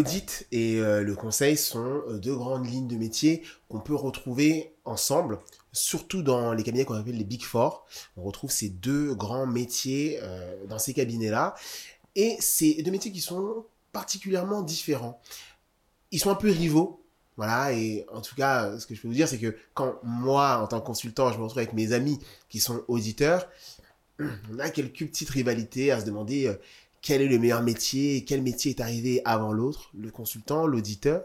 L'audit et euh, le conseil sont euh, deux grandes lignes de métier qu'on peut retrouver ensemble, surtout dans les cabinets qu'on appelle les Big Four. On retrouve ces deux grands métiers euh, dans ces cabinets-là. Et c'est deux métiers qui sont particulièrement différents. Ils sont un peu rivaux. Voilà, et en tout cas, ce que je peux vous dire, c'est que quand moi, en tant que consultant, je me retrouve avec mes amis qui sont auditeurs, on a quelques petites rivalités à se demander quel est le meilleur métier, quel métier est arrivé avant l'autre, le consultant, l'auditeur.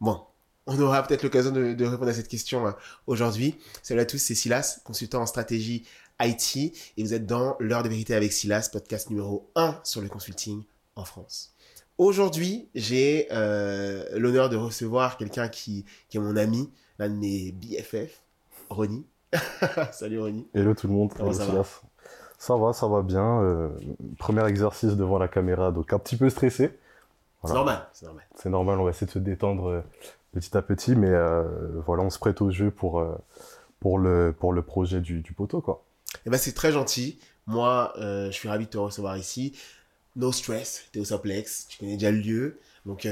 Bon, on aura peut-être l'occasion de, de, répondre à cette question euh, aujourd'hui. Salut à tous, c'est Silas, consultant en stratégie IT, et vous êtes dans l'heure de vérité avec Silas, podcast numéro 1 sur le consulting en France. Aujourd'hui, j'ai euh, l'honneur de recevoir quelqu'un qui, qui est mon ami, l'un de mes BFF, Ronnie. Salut Ronnie. Hello tout le monde. Comment Hello, ça va? Silas. Ça va, ça va bien. Euh, premier exercice devant la caméra, donc un petit peu stressé. C'est normal, c'est normal. C'est normal, on va essayer de se détendre euh, petit à petit, mais euh, voilà, on se prête au jeu pour, pour, le, pour le projet du, du poteau, quoi. Eh ben, c'est très gentil. Moi, euh, je suis ravi de te recevoir ici. No stress, t'es au Soplex, tu connais déjà le lieu. Donc,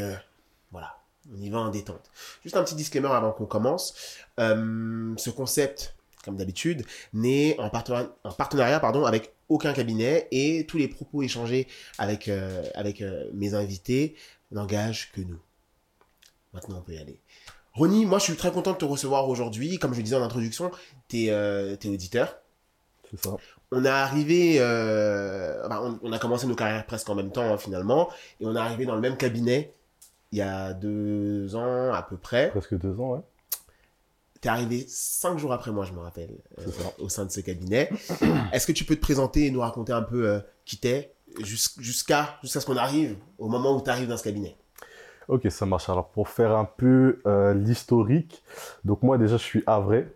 voilà, on y va en détente. Juste un petit disclaimer avant qu'on commence. Ce concept, comme d'habitude, n'est en, partenari- en partenariat pardon, avec aucun cabinet et tous les propos échangés avec, euh, avec euh, mes invités n'engagent que nous. Maintenant, on peut y aller. Ronnie, moi, je suis très content de te recevoir aujourd'hui. Comme je le disais en introduction, t'es euh, t'es auditeur. C'est ça. On est arrivé, euh, on a commencé nos carrières presque en même temps hein, finalement, et on est arrivé dans le même cabinet il y a deux ans à peu près. Presque deux ans, ouais. T'es arrivé cinq jours après moi, je me rappelle, euh, au sein de ce cabinet. Est-ce que tu peux te présenter et nous raconter un peu euh, qui t'es jus- jusqu'à jusqu'à ce qu'on arrive au moment où tu arrives dans ce cabinet? Ok, ça marche. Alors, pour faire un peu euh, l'historique, donc moi, déjà, je suis havrais.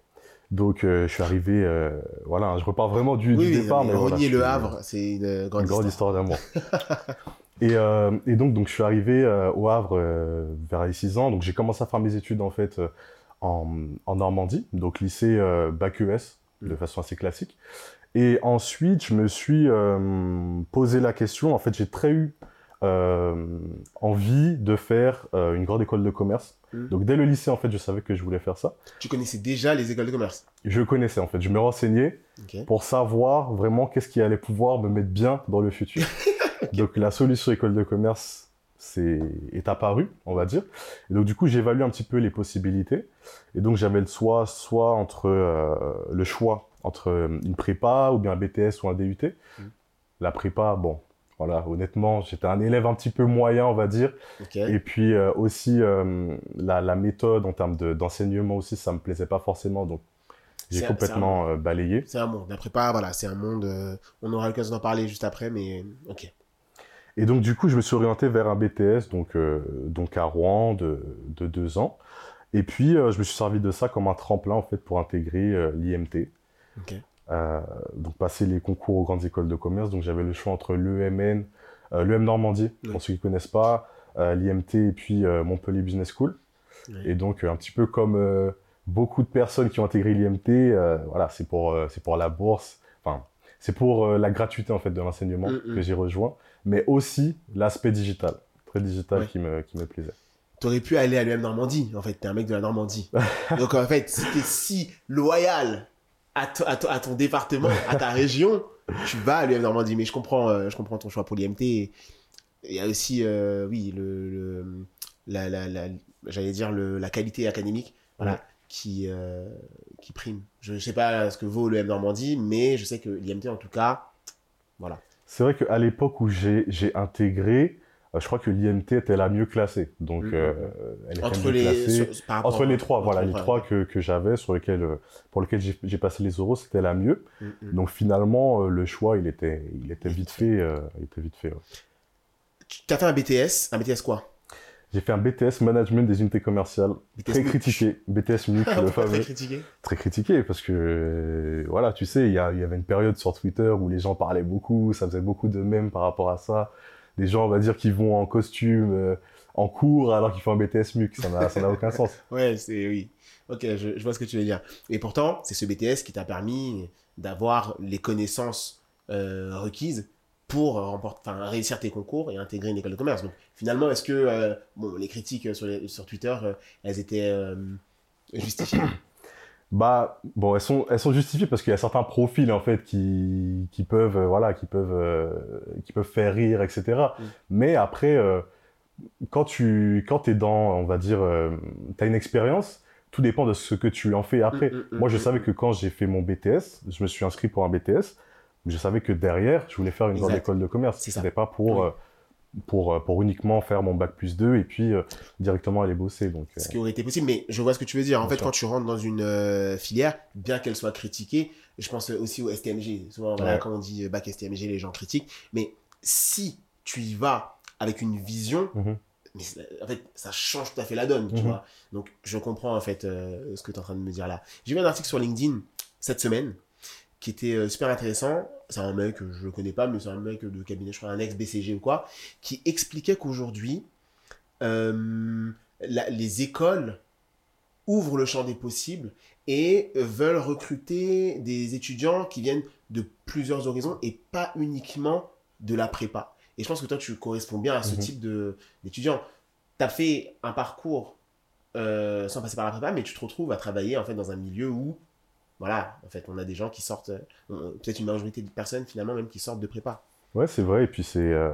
Donc, euh, je suis arrivé, euh, voilà, je repars vraiment du, du Oui, oui, départ. mais voilà, Le Havre, c'est une grande, une grande histoire. histoire d'amour. et, euh, et donc, donc, je suis arrivé au Havre vers les 6 ans. Donc, j'ai commencé à faire mes études en fait en, en Normandie, donc lycée euh, bac ES, de façon assez classique. Et ensuite, je me suis euh, posé la question. En fait, j'ai très eu euh, envie de faire une grande école de commerce. Mm. Donc, dès le lycée, en fait, je savais que je voulais faire ça. Tu connaissais déjà les écoles de commerce? Je connaissais, en fait. Je me renseignais pour savoir vraiment qu'est-ce qui allait pouvoir me mettre bien dans le futur. Donc la solution école de commerce c'est est apparue, on va dire. Et donc du coup, j'évalue un petit peu les possibilités. Et donc j'avais le choix soit entre euh, le choix entre euh, une prépa ou bien un BTS ou un DUT. Mm. La prépa, bon, voilà, honnêtement, j'étais un élève un petit peu moyen, on va dire. Et puis euh, aussi euh, la, la méthode en termes de- d'enseignement aussi, ça me plaisait pas forcément, donc j'ai complètement balayé. C'est un monde. Après pas, voilà, c'est un monde. on aura l'occasion d'en parler juste après, mais ok. Et donc, du coup, je me suis orienté vers un BTS, donc, euh, donc à Rouen, de, de deux ans. Et puis, euh, je me suis servi de ça comme un tremplin, en fait, pour intégrer euh, l'IMT. Donc, passer les concours aux grandes écoles de commerce. Donc, j'avais le choix entre l'EMN, l'EM Normandie, Oui. pour ceux qui connaissent pas, l'IMT et puis Montpellier Business School. Oui. Et donc, un petit peu comme beaucoup de personnes qui ont intégré l'IMT, voilà, c'est pour, c'est pour la bourse. Enfin, c'est pour la gratuité, en fait, de l'enseignement Mm, mm. que j'ai rejoint mais aussi l'aspect digital, très digital Ouais. qui, me, qui me plaisait. T'aurais pu aller à l'UM Normandie, en fait, t'es un mec de la Normandie. Donc en fait, si t'es si loyal à, to- à, to- à ton département, à ta région, tu vas à l'UM Normandie. Mais je comprends, euh, je comprends ton choix pour l'IMT. Il y a aussi, euh, oui, le, le- la, la, la- j'allais dire le, la qualité académique, voilà, Ouais. qui, euh, qui prime. Je ne sais pas ce que vaut l'UM Normandie, mais je sais que l'IMT, en tout cas, voilà. C'est vrai qu'à l'époque où j'ai intégré, euh, je crois que l'IMT était la mieux classée. Donc, Mhm. euh, elle était Entre mieux les, classée. sur- par rapport- Entre les trois, voilà, les trois, que, que j'avais, sur lesquels, euh, pour lesquels j'ai passé les euros, c'était la mieux. Mm, mm. Donc finalement, le choix, il était, il était vite fait. euh, il était vite fait. ouais. Tu as fait un BTS, un BTS quoi? J'ai fait un BTS Management des unités commerciales, BTS très critiqué. BTS MUC, le Pourquoi fameux. très critiqué très critiqué parce que euh, voilà tu sais il y, y avait une période sur Twitter où les gens parlaient beaucoup ça faisait beaucoup de mèmes par rapport à ça des gens on va dire qui vont en costume euh, en cours alors qu'ils font un BTS MUC ça n'a ça n'a aucun sens Ouais, c'est oui. Ok, je, je vois ce que tu veux dire. Et pourtant, c'est ce BTS qui t'a permis d'avoir les connaissances euh, requises pour remporter, enfin, réussir tes concours et intégrer une école de commerce. Donc finalement, est-ce que euh, bon, les critiques sur, les- sur Twitter, euh, elles étaient euh, justifiées? Bah, bon, elles sont, elles sont justifiées parce qu'il y a certains profils, en fait, qui, qui peuvent, euh, voilà, qui peuvent, euh, qui peuvent faire rire, etc. Mm. Mais après, euh, quand tu, quand es dans, on va dire, tu as une expérience, tout dépend de ce que tu en fais après. Mm, mm, Moi, je savais que quand j'ai fait mon BTS, je me suis inscrit pour un BTS, je savais que derrière, je voulais faire une grande école de commerce. C'est ça. C'était pas pour, Oui. euh, pour, euh, pour uniquement faire mon bac plus 2 et puis euh, directement aller bosser. Donc, euh, Ce qui aurait été possible, mais je vois ce que tu veux dire. En Bien fait, sûr. quand tu rentres dans une euh, filière, bien qu'elle soit critiquée, je pense aussi au STMG. Souvent, voilà, Ouais. quand on dit bac STMG, les gens critiquent. Mais si tu y vas avec une vision, Mhm. mais ça- en fait, ça change tout à fait la donne, tu Mhm. vois. Donc, je comprends en fait ce que tu es en train de me dire là. J'ai vu un article sur LinkedIn cette semaine qui était super intéressant. C'est un mec, je le connais pas, mais c'est un mec de cabinet, je crois, un ex-BCG ou quoi, qui expliquait qu'aujourd'hui, euh, les écoles ouvrent le champ des possibles et veulent recruter des étudiants qui viennent de plusieurs horizons et pas uniquement de la prépa. Et je pense que toi, tu corresponds bien à ce Mhm. type de- d'étudiant. Tu as fait un parcours euh, sans passer par la prépa, mais tu te retrouves à travailler en fait dans un milieu où, voilà, en fait, on a des gens qui sortent, euh, peut-être une majorité de personnes finalement même qui sortent de prépa. Ouais, c'est vrai. Et puis c'est euh,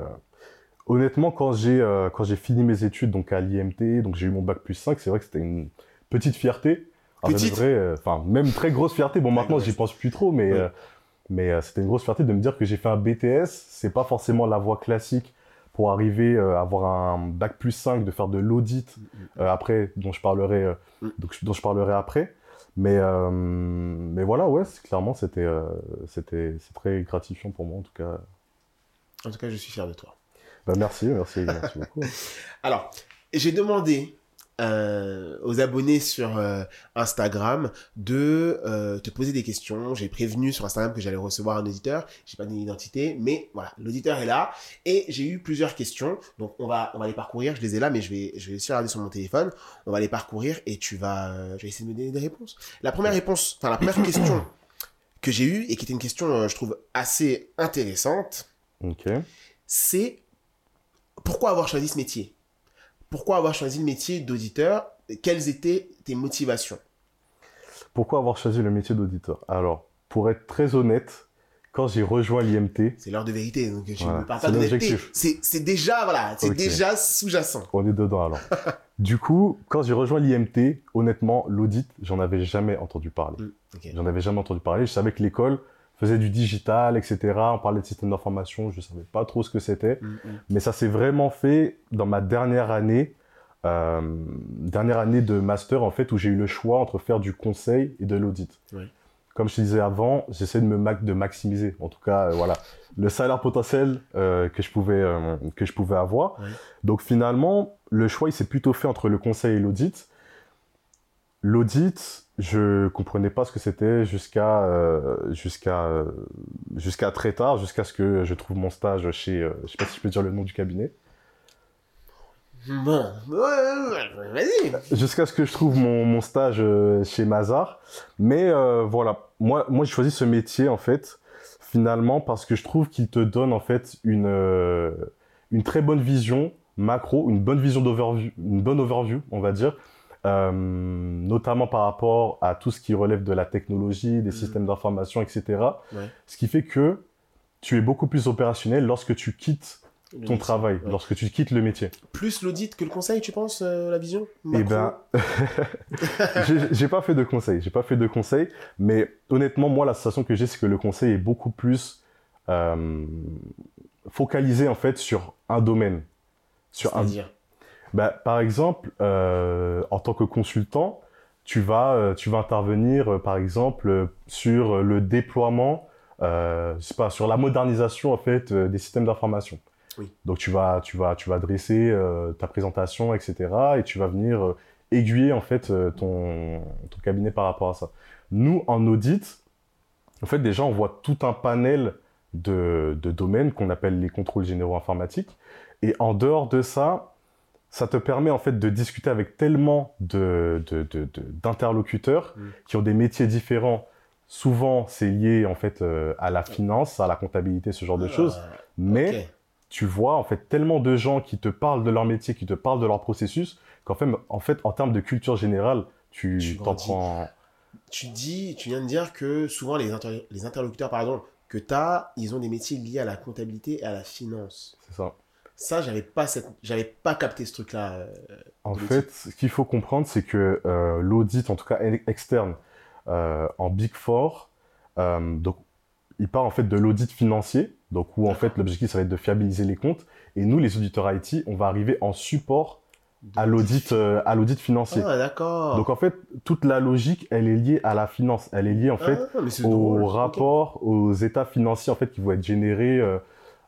honnêtement quand j'ai euh, quand j'ai fini mes études donc à l'IMT, donc j'ai eu mon bac plus 5, c'est vrai que c'était une petite fierté. Petite euh, enfin même très grosse fierté. Bon, maintenant j'y pense plus trop, mais Ouais. mais c'était une grosse fierté de me dire que j'ai fait un BTS. C'est pas forcément la voie classique pour arriver à avoir un bac plus 5, de faire de l'audit euh, après, dont je parlerai, Mm. donc, dont je parlerai après. Mais, euh, mais voilà, ouais, clairement, c'était, euh, c'était, c'est très gratifiant pour moi, en tout cas. En tout cas, je suis fier de toi. Bah, merci, merci, merci beaucoup. Alors, j'ai demandé euh, aux abonnés sur euh, Instagram de euh, te poser des questions. J'ai prévenu sur Instagram que j'allais recevoir un auditeur. J'ai pas d'identité, mais voilà, l'auditeur est là et j'ai eu plusieurs questions. Donc on va on va les parcourir. Je les ai là, mais je vais je vais aussi regarder sur mon téléphone. On va les parcourir et tu vas je vais essayer de me donner des réponses. La première réponse, enfin la première question que j'ai eue et qui était une question je trouve assez intéressante c'est pourquoi avoir choisi ce métier? Pourquoi avoir choisi le métier d'auditeur Quelles étaient tes motivations? Pourquoi avoir choisi le métier d'auditeur? Alors, pour être très honnête, quand j'ai rejoint l'IMT, C'est l'heure de vérité, donc je Voilà, ne parle pas d'honnêteté. C'est déjà, voilà, c'est déjà sous-jacent. on est dedans alors. du coup, quand j'ai rejoint l'IMT, honnêtement, l'audit, j'en avais jamais entendu parler. Mm. J'en avais jamais entendu parler. Je savais que l'école faisait du digital, etc. On parlait de système d'information, je savais pas trop ce que c'était. Mm, mm. Mais ça s'est vraiment fait dans ma dernière année, euh, dernière année de master en fait, où j'ai eu le choix entre faire du conseil et de l'audit. Comme je te disais avant, j'essaie de me ma- de maximiser, en tout cas, euh, voilà, le salaire potentiel euh, que je pouvais que je pouvais avoir. Donc finalement, le choix il s'est plutôt fait entre le conseil et l'audit. L'audit, je comprenais pas ce que c'était jusqu'à euh, jusqu'à euh, jusqu'à très tard, jusqu'à ce que je trouve mon stage chez, euh, je sais pas si je peux dire le nom du cabinet, ouais, vas-y. jusqu'à ce que je trouve mon, mon stage euh, chez Mazar. Mais voilà, moi, moi j'ai choisi ce métier en fait, finalement parce que je trouve qu'il te donne en fait une, une très bonne vision macro, une bonne vision d'overview, une bonne overview, on va dire, euh, notamment par rapport à tout ce qui relève de la technologie, des Mhm. systèmes d'information, etc. Ouais. Ce qui fait que tu es beaucoup plus opérationnel lorsque tu quittes Le ton métier. travail, Ouais. lorsque tu quittes le métier. Plus l'audit que le conseil, tu penses, euh, la vision? Eh ben, j'ai- j'ai pas fait de conseil, j'ai pas fait de conseil, mais honnêtement, moi, la sensation que j'ai, c'est que le conseil est beaucoup plus euh, focalisé en fait sur un domaine. Sur un... Bah, par exemple, euh, en tant que consultant, tu vas, euh, tu vas intervenir, euh, par exemple, sur le déploiement, euh, je sais pas, sur la modernisation en fait des systèmes d'information. Oui. Donc tu vas, tu vas, tu vas dresser euh, ta présentation, etc. Et tu vas venir aiguiller en fait ton, ton cabinet par rapport à ça. Nous, en audit, en fait, déjà, on voit tout un panel de, de domaines qu'on appelle les contrôles généraux informatiques. Et en dehors de ça, ça te permet en fait de discuter avec tellement de, de- de- de- d'interlocuteurs Mm. qui ont des métiers différents souvent c'est lié en fait euh, à la finance, à la comptabilité, ce genre de choses. Ah, Mais ok. tu vois en fait tellement de gens qui te parlent de leur métier, qui te parlent de leur processus, qu'en fait, en fait, en termes de culture générale, tu Tu t'en prends. Tu dis, tu viens de dire que souvent les, inter- les interlocuteurs pardon, que tu as, ils ont des métiers liés à la comptabilité et à la finance. C'est ça. Ça, j'avais pas cette, j'avais pas capté ce truc-là. euh, En fait, ce qu'il faut comprendre, c'est que euh, l'audit, en tout cas externe, euh, en Big Four, donc, il part en fait de l'audit financier, donc où en fait l'objectif ça va être de fiabiliser les comptes. Et nous, les auditeurs IT, on va arriver en support à l'audit, euh, à l'audit financier. Ah, d'accord. Donc en fait, toute la logique, elle est liée à la finance. Elle est liée en fait Ah, c'est au rapport, aux états financiers en fait qui vont être générés, euh,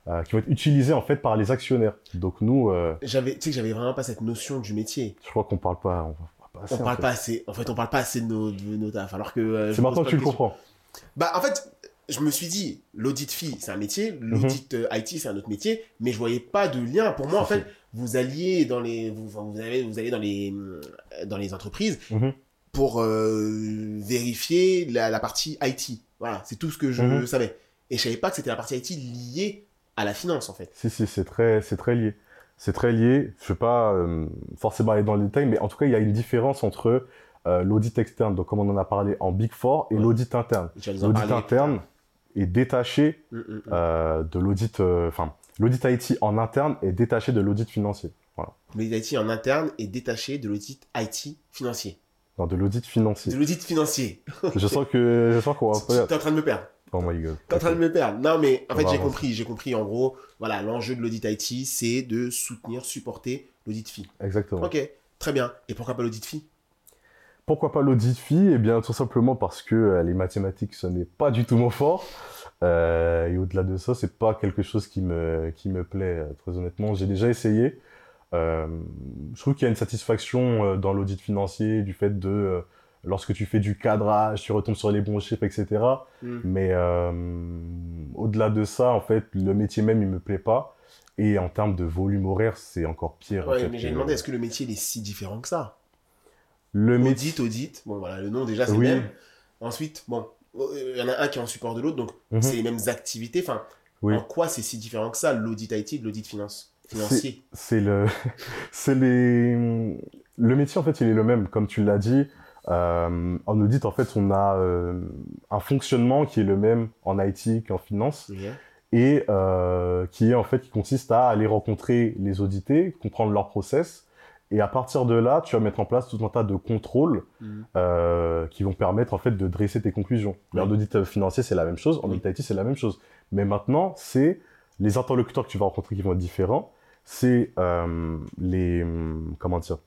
euh, qui vont être utilisés en fait par les actionnaires. Donc nous, euh, J'avais, tu sais que j'avais vraiment pas cette notion du métier. je crois qu'on parle pas, on parle pas assez, On en parle fait. pas assez. En fait, on parle pas assez de nos, de nos tafs. Alors que. euh, C'est maintenant que tu le comprends. Bah, en fait, je me suis dit, l'audit fee, c'est un métier, Mhm. l'audit IT, c'est un autre métier, mais je voyais pas de lien. Pour moi, en fait, vous alliez dans les, vous, vous allez, vous allez dans les, dans les entreprises Mhm. pour vérifier la, la partie IT. Voilà, c'est tout ce que je Mhm. savais. Et je savais pas que c'était la partie IT liée à la finance, en fait. Si, si, c'est très, c'est très lié. C'est très lié. Je ne vais pas euh, forcément aller dans le détail, mais en tout cas, il y a une différence entre euh, l'audit externe, donc comme on en a parlé en Big Four, et Ouais. l'audit interne. L'audit interne est détaché Mm, mm, mm. euh, de l'audit, enfin, l'audit IT en interne est détaché de l'audit financier. Voilà. L'audit IT en interne est détaché de l'audit IT financier. Non, de l'audit financier. De l'audit financier. Je sens que, je sens qu'on va Tu es en train de me perdre. Oh my god. T'es en train de me perdre. Non, mais en fait, j'ai compris. J'ai compris. En gros, voilà, l'enjeu de l'audit IT, c'est de soutenir, supporter l'audit fee. Exactement. Ok, très bien. Et pourquoi pas l'audit fee? Pourquoi pas l'audit fee? Eh bien, tout simplement parce que euh, les mathématiques, ce n'est pas du tout mon fort. Euh, et au-delà de ça, c'est pas quelque chose qui me, qui me plaît, euh, très honnêtement. J'ai déjà essayé. Euh, je trouve qu'il y a une satisfaction dans l'audit financier du fait de, lorsque tu fais du cadrage, tu retombes sur les bons chiffres, etc. Hmm. Mais euh, au-delà de ça, en fait, le métier même, il me plaît pas. Et en termes de volume horaire, c'est encore pire. en Ouais, fait, mais j'ai demandé, est-ce que le métier il est si différent que ça? Le métier. Audit, audit. Bon, voilà, le nom déjà, c'est Oui. le même. Ensuite, bon, euh, il y en a un qui est en support de l'autre, donc Mhm. c'est les mêmes activités. Enfin, Oui. en quoi c'est si différent que ça, l'audit IT de l'audit finance financier? C'est le, c'est les, le métier en fait, il est le même, comme tu l'as dit. Euh, en audit, en fait, on a euh, un fonctionnement qui est le même en IT qu'en finance et euh, qui est en fait qui consiste à aller rencontrer les audités, comprendre leur process et à partir de là, tu vas mettre en place tout un tas de contrôles Mhm. qui vont permettre en fait de dresser tes conclusions. Mais en audit financier, c'est la même chose. En audit IT, c'est la même chose. Mais maintenant, c'est les interlocuteurs que tu vas rencontrer qui vont être différents. C'est les hum, comment dire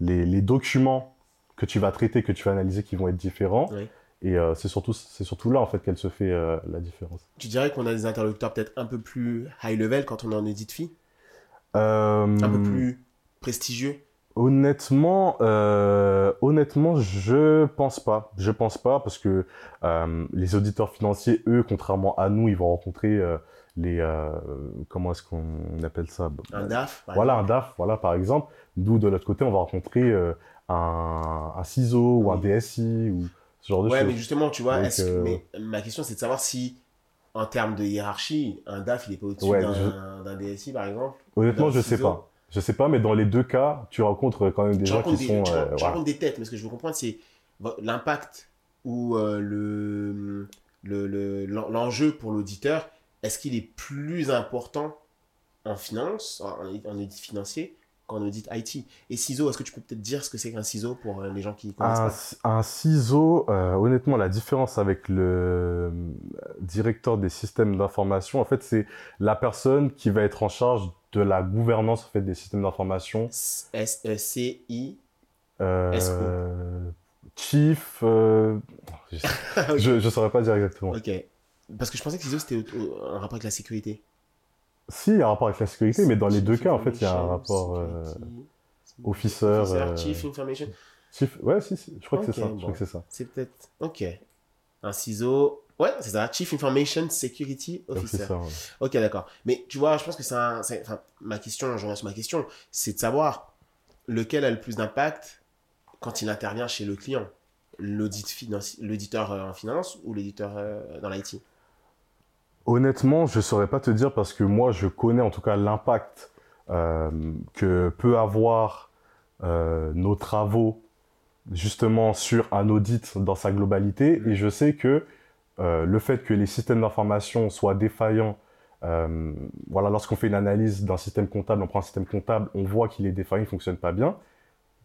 les, les documents que tu vas traiter, que tu vas analyser, qui vont être différents. Oui. Et euh, c'est surtout c'est surtout là en fait qu'elle se fait euh, la différence. Tu dirais qu'on a des interlocuteurs peut-être un peu plus high level quand on est en audit fee Euh, Un peu plus prestigieux? Honnêtement, euh, honnêtement, je pense pas. Je pense pas parce que les auditeurs financiers, eux, contrairement à nous, ils vont rencontrer les euh, comment est-ce qu'on appelle ça? Un DAF par Voilà un. DAF, voilà par exemple. D'où de l'autre côté, on va rencontrer euh, un, un CISO ou un. DSI ou ce genre de Ouais, choses. mais justement, tu vois, Donc, euh, mais ma question c'est de savoir si, en termes de hiérarchie, un DAF il est pas au-dessus Ouais, d'un je- DSI par exemple Honnêtement, je sais CISO. pas. Je sais pas, mais dans les deux cas, tu rencontres quand même des Tu gens qui des, sont tu euh, tu voilà. rencontres des têtes, mais ce que je veux comprendre c'est l'impact ou euh, le le- le- l'enjeu pour l'auditeur, est-ce qu'il est plus important en finance, en, en audit financier, qu'en audit IT Et CISO, est-ce que tu peux peut-être dire ce que c'est qu'un CISO pour euh, les gens qui connaissent Un, pas? un ciseau, euh, honnêtement, la différence avec le euh, directeur des systèmes d'information, en fait, c'est la personne qui va être en charge de la gouvernance en fait, des systèmes d'information. S-E-C-I. Euh, SO. chief, euh, je ne saurais pas dire exactement. Ok. Parce que je pensais que CISO c'était un rapport avec la sécurité. Si, il y a un rapport avec la sécurité, mais dans les deux cas, en fait, il y a un rapport euh, officer, euh, Chief Information. chief. Ouais, si, si, je crois que c'est ça. Je crois que c'est ça. C'est peut-être. Ok. Un ciseau. Ouais, c'est ça. Chief Information Security Officer. Officer, ouais. Ok, d'accord. Mais tu vois, je pense que c'est un. Enfin, ma question, je sur ma question, c'est de savoir lequel a le plus d'impact quand il intervient chez le client. l'auditeur euh, en finance ou l'auditeur euh, dans l'IT Honnêtement, je saurais pas te dire parce que moi, je connais en tout cas l'impact euh, que peut avoir euh, nos travaux justement sur un audit dans sa globalité. Et je sais que euh, le fait que les systèmes d'information soient défaillants, voilà, lorsqu'on fait une analyse d'un système comptable, on prend un système comptable, on voit qu'il est défaillant, il fonctionne pas bien,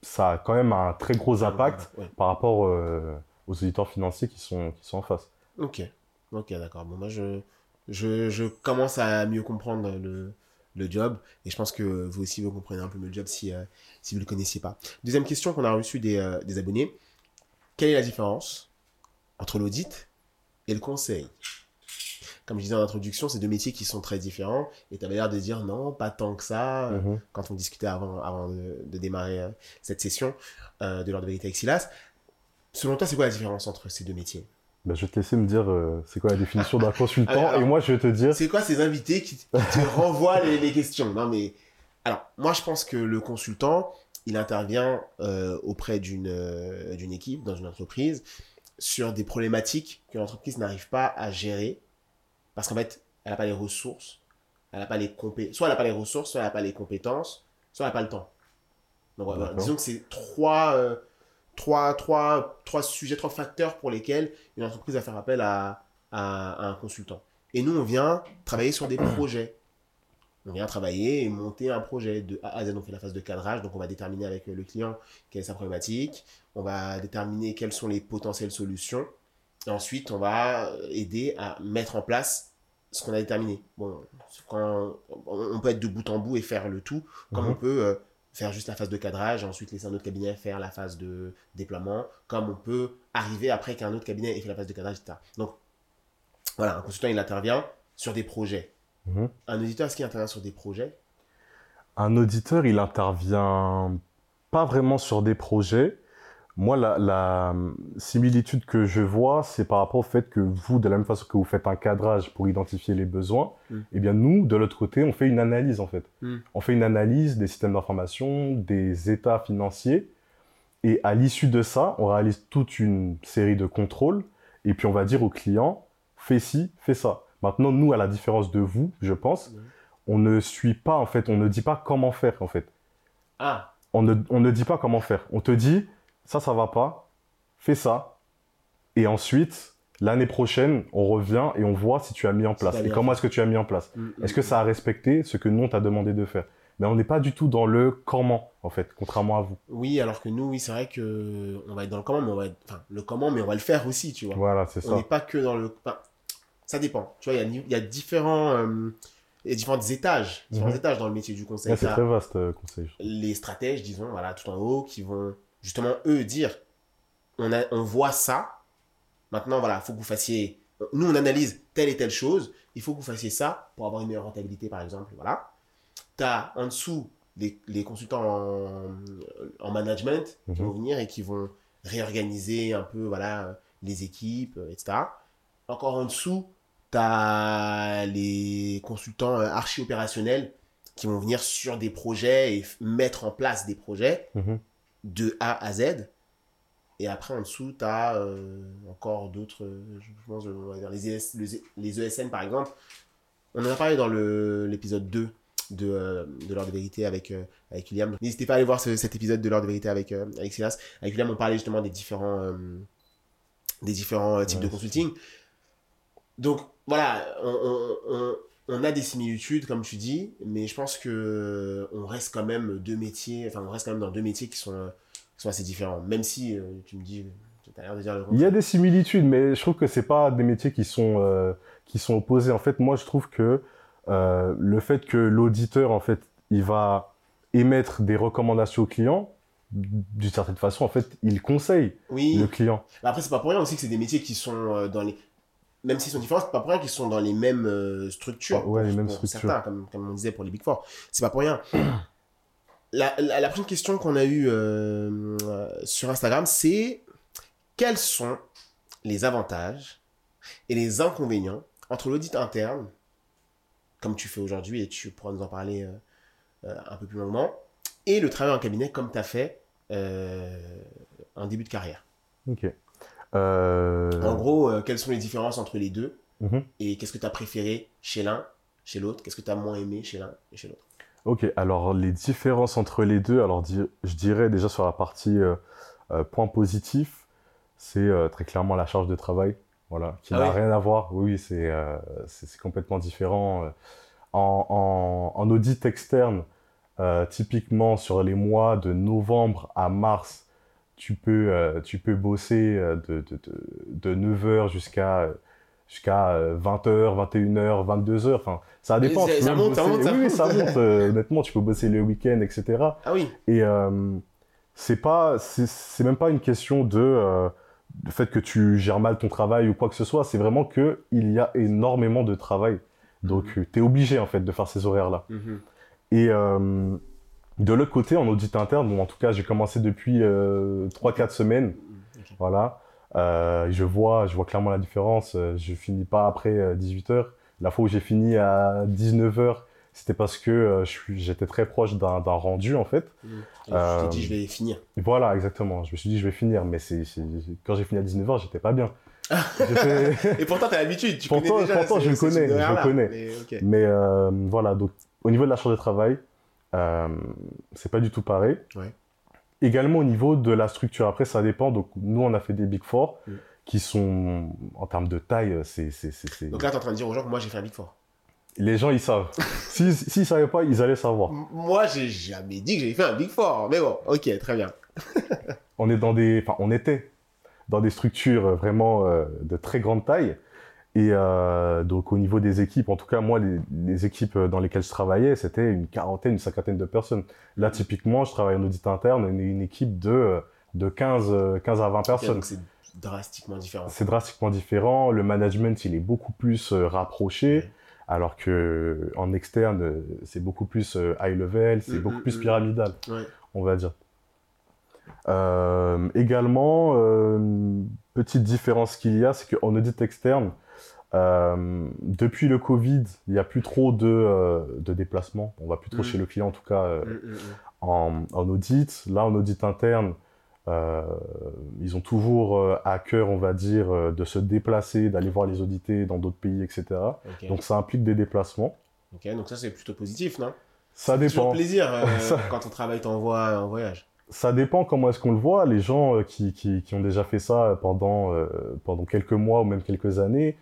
ça a quand même un très gros impact Ouais. par rapport aux auditeurs financiers qui sont, qui sont en face. Ok, ok, d'accord. Bon, moi, je, je, je commence à mieux comprendre le, le job et je pense que vous aussi, vous comprenez un peu mieux le job si, euh, si vous ne le connaissiez pas. Deuxième question qu'on a reçue des, euh, des abonnés. Quelle est la différence entre l'audit et le conseil? Comme je disais en introduction, c'est deux métiers qui sont très différents et tu avais l'air de dire non, pas tant que ça. euh, Mhm. quand on discutait avant, avant de, de démarrer euh, cette session de l'ordre de vérité avec Silas. Selon toi, c'est quoi la différence entre ces deux métiers? Ben, je vais te laisser me dire euh, c'est quoi la définition d'un consultant Alors, alors, et moi je vais te dire C'est quoi ces invités qui, qui te renvoient les, les questions? Non, mais alors, moi, je pense que le consultant, il intervient euh, auprès d'une euh, d'une équipe dans une entreprise sur des problématiques que l'entreprise n'arrive pas à gérer parce qu'en fait, elle n'a pas les ressources, elle n'a pas les compé soit elle n'a pas les ressources, soit elle n'a pas les compétences, soit elle n'a pas le temps. Donc, disons que c'est trois, trois, trois, trois sujets, trois facteurs pour lesquels une entreprise va faire appel à, à, à un consultant. Et nous, on vient travailler sur des projets. On vient travailler et monter un projet de A à Z. On fait la phase de cadrage, donc on va déterminer avec le client quelle est sa problématique. On va déterminer quelles sont les potentielles solutions. Et ensuite, on va aider à mettre en place ce qu'on a déterminé. Bon, quand on on peut être de bout en bout et faire le tout, comme Mhm. on peut euh, faire juste la phase de cadrage et ensuite laisser un autre cabinet faire la phase de déploiement, comme on peut arriver après qu'un autre cabinet ait fait la phase de cadrage, etc. Donc, voilà, un consultant, il intervient sur des projets. Mhm. Un auditeur, est-ce qu'il intervient sur des projets? Un auditeur, il intervient pas vraiment sur des projets. Moi, la, la similitude que je vois, c'est par rapport au fait que vous, de la même façon que vous faites un cadrage pour identifier les besoins, Mm. eh bien nous, de l'autre côté, on fait une analyse en fait. Mm. On fait une analyse des systèmes d'information, des états financiers, et à l'issue de ça, on réalise toute une série de contrôles, et puis on va dire au client, fais ci, fais ça. Maintenant, nous, à la différence de vous, je pense, Mm. on ne suit pas en fait, on ne dit pas comment faire en fait Ah, on ne, on ne dit pas comment faire. On te dit, ça, ça va pas, fais ça. Et ensuite, l'année prochaine, on revient et on voit si tu as mis en place. Et comment est-ce que tu as mis en place? Mm, Est-ce mm, que ça a respecté ce que nous, on t'a demandé de faire? Mais on n'est pas du tout dans le comment, en fait, contrairement à vous. Oui, alors que nous, oui, c'est vrai que on va être dans le comment, mais on va être... Enfin, le comment, mais on va le faire aussi, tu vois. Voilà, c'est On ça. n'est pas que dans le... Enfin, ça dépend. Tu vois, il y a, y a différents... euh, il y a différents étages, différents Mhm. étages dans le métier du conseil. C'est très vaste, euh, conseil. les stratèges, disons, voilà, tout en haut, qui vont justement, eux, dire, on, a, on voit ça, maintenant, voilà, il faut que vous fassiez... Nous, on analyse telle et telle chose, il faut que vous fassiez ça pour avoir une meilleure rentabilité, par exemple, voilà. Tu as en dessous les, les consultants en, en management qui Mhm. vont venir et qui vont réorganiser un peu, voilà, les équipes, etc. Encore en dessous, tu as les consultants euh, archi-opérationnels qui vont venir sur des projets et mettre en place des projets Mhm. De A à Z. Et après, en dessous, tu as encore d'autres, euh, je pense, euh, les, ES les, les ESN par exemple. On en a parlé dans l'épisode 2 de, euh, de l'heure de vérité avec, euh, avec William. N'hésitez pas à aller voir ce- cet épisode de l'heure de vérité avec, euh, avec Silas. Avec William, on parlait justement des différents, euh, des différents euh, types Ouais, de consulting. Donc voilà, on, on- on- on a des similitudes, comme tu dis, mais je pense que on reste quand même deux métiers, enfin on reste quand même dans deux métiers qui sont, euh, qui sont assez différents. Même si euh, tu me dis, tu as l'air de dire le Il y a des similitudes, mais je trouve que c'est pas des métiers qui sont, euh, qui sont opposés. En fait, moi, je trouve que euh, le fait que l'auditeur, en fait, il va émettre des recommandations au client, d'une certaine façon, en fait, il conseille Oui, le client. Mais après c'est pas pour rien aussi que c'est des métiers qui sont euh, dans les. Même s'ils sont différents, c'est pas pour rien qu'ils sont dans les mêmes euh, structures. Ouais, les mêmes structures. Certains, comme, comme on disait pour les Big Four. C'est pas pour rien. La, la, la prochaine question qu'on a eue euh, sur Instagram, c'est quels sont les avantages et les inconvénients entre l'audit interne, comme tu fais aujourd'hui, et tu pourras nous en parler euh, un peu plus longuement, et le travail en cabinet comme tu as fait en début de carrière? Ok. Euh, En gros, euh, quelles sont les différences entre les deux mhm. Et qu'est-ce que tu as préféré chez l'un, chez l'autre? Qu'est-ce que tu as moins aimé chez l'un et chez l'autre? Ok, alors les différences entre les deux, alors je dirais déjà sur la partie euh, point positif, c'est très clairement la charge de travail, voilà, qui Ah n'a oui rien à voir. Oui, c'est euh, c'est c'est complètement différent. En, en- en audit externe, euh, typiquement sur les mois de novembre à mars, tu peux, euh, tu peux bosser euh, de, de, de, de 9h jusqu'à jusqu'à euh, 20h, 21h, 22h. Enfin, ça dépend. ça- ça monte, ça monte, ça oui, monte. ça monte. euh, honnêtement, tu peux bosser le week-end, etc. Ah oui Et euh, c'est pas, c'est même pas une question de euh, fait que tu gères mal ton travail ou quoi que ce soit. C'est vraiment que il y a énormément de travail. Donc, Mhm. tu es obligé en fait de faire ces horaires-là. Mhm. Et de l'autre côté, en audit interne, bon, en tout cas, j'ai commencé depuis euh, 3-4 semaines. Voilà. Euh, je vois, je vois clairement la différence. Euh, Je finis pas après 18h. La fois où j'ai fini à 19h, c'était parce que euh, je j'étais très proche d'un rendu, en fait. Et Euh, Tu t'es dit, je vais finir. Voilà, exactement. Je me suis dit, je vais finir. Mais c'est quand j'ai fini à 19h, j'étais pas bien. Et pourtant, t'as l'habitude. Tu Pourtant- connais déjà pourtant, je le connais, je le connais. Mais. Mais euh, voilà, donc au niveau de la charge de travail, euh, c'est pas du tout pareil. Ouais. Également au niveau de la structure, après ça dépend. Donc nous on a fait des Big Four Mm. qui sont en termes de taille, c'est c'est- Donc là, t'es en train de dire aux gens que moi, j'ai fait un Big Four. les gens ils savent. S'ils s'ils savaient pas, ils allaient savoir. Moi, j'ai jamais dit que j'avais fait un Big Four. Mais bon, ok, très bien. On est dans des, enfin on était dans des structures vraiment euh, de très grande taille. Et euh, donc au niveau des équipes, en tout cas moi, les, les équipes dans lesquelles je travaillais, c'était une quarantaine, une cinquantaine de personnes. Là, typiquement, je travaille en audit interne, une équipe de, euh, de 15, euh, 15 à 20 Ok, personnes. donc c'est drastiquement différent. C'est drastiquement différent. Le management, il est beaucoup plus euh, rapproché, Ouais. alors que en externe, euh, c'est beaucoup plus euh, high level, c'est Mm, beaucoup mm, plus mm. pyramidal, Ouais. on va dire. Euh, également, euh, petite différence qu'il y a, c'est qu'en audit externe, euh, depuis le Covid, il n'y a plus trop de, euh, de déplacements. On va plus trop Mm. chez le client, en tout cas, euh, Mm, mm, en, en audit. Là, en audit interne, ils ont toujours à cœur, on va dire, de se déplacer, d'aller voir les audités dans d'autres pays, etc. Donc, ça implique des déplacements. Ok, donc ça, c'est plutôt positif, non? Ça C'est toujours dépend. plaisir Ça- quand ton travail t'envoie en voyage. Ça dépend comment est-ce qu'on le voit. Les gens qui, qui, qui ont déjà fait ça pendant, pendant quelques mois ou même quelques années,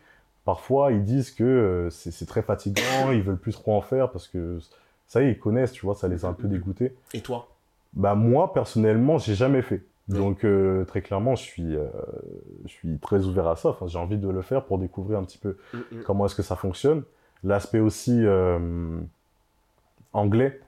parfois ils disent que euh, c'est très fatigant, ils veulent plus trop en faire parce que ça y est, ils connaissent, tu vois, ça les a un peu dégoûtés. Et toi? Bah moi personnellement, j'ai jamais fait. Oui. Donc euh, très clairement, je suis, euh, je suis très ouvert à ça. Enfin, j'ai envie de le faire pour découvrir un petit peu Mm, mm. comment est-ce que ça fonctionne. L'aspect aussi euh, anglais,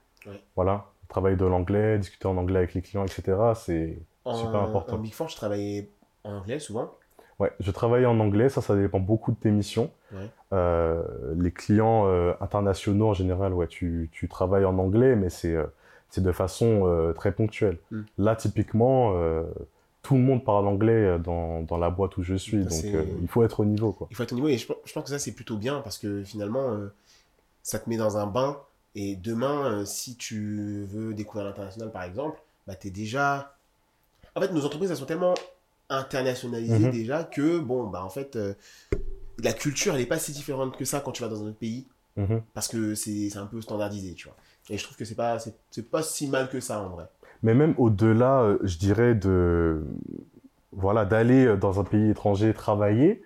voilà, travailler de l'anglais, discuter en anglais avec les clients, etc. C'est super important. En Big Four, je travaillais en anglais souvent. Ouais, je travaille en anglais, ça, ça dépend beaucoup de tes missions. Ouais. Euh, les clients euh, internationaux en général, ouais, tu, tu travailles en anglais, mais c'est euh, de façon euh, très ponctuelle. Mm. Là, typiquement, tout le monde parle anglais dans, dans la boîte où je suis, donc il faut être au niveau, quoi. Il faut être au niveau et je, je pense que ça, c'est plutôt bien parce que finalement, ça te met dans un bain. Et demain, si tu veux découvrir l'international, par exemple, bah, tu es déjà. En fait, nos entreprises, elles sont tellement internationalisées Mhm. déjà que, bon, bah, en fait, euh, la culture, elle n'est pas si différente que ça quand tu vas dans un autre pays Mhm. parce que c'est un peu standardisé, tu vois. Et je trouve que c'est pas, c'est c'est pas si mal que ça en vrai. Mais même au-delà, euh, je dirais, de voilà, d'aller euh, dans un pays étranger travailler,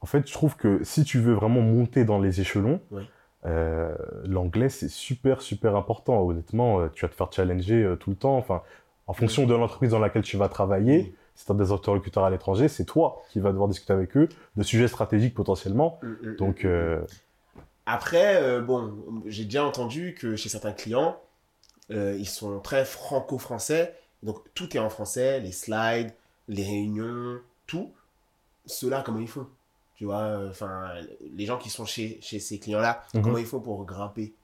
en fait, je trouve que si tu veux vraiment monter dans les échelons, Oui. euh, l'anglais, c'est super, super important. Honnêtement, tu vas te faire challenger tout le temps. Enfin, en fonction de l'entreprise dans laquelle tu vas travailler, Oui. Si tu as des interlocuteurs à l'étranger, c'est toi qui vas devoir discuter avec eux de sujets stratégiques potentiellement. Mm, mm, Donc, mm, mm. euh, Après, euh, bon, j'ai déjà entendu que chez certains clients, euh, ils sont très franco-français. Donc, tout est en français, les slides, les réunions, tout. Ceux-là, comment ils font? Tu vois, enfin, les gens qui sont chez, chez ces clients-là, Mhm. comment ils font pour grimper?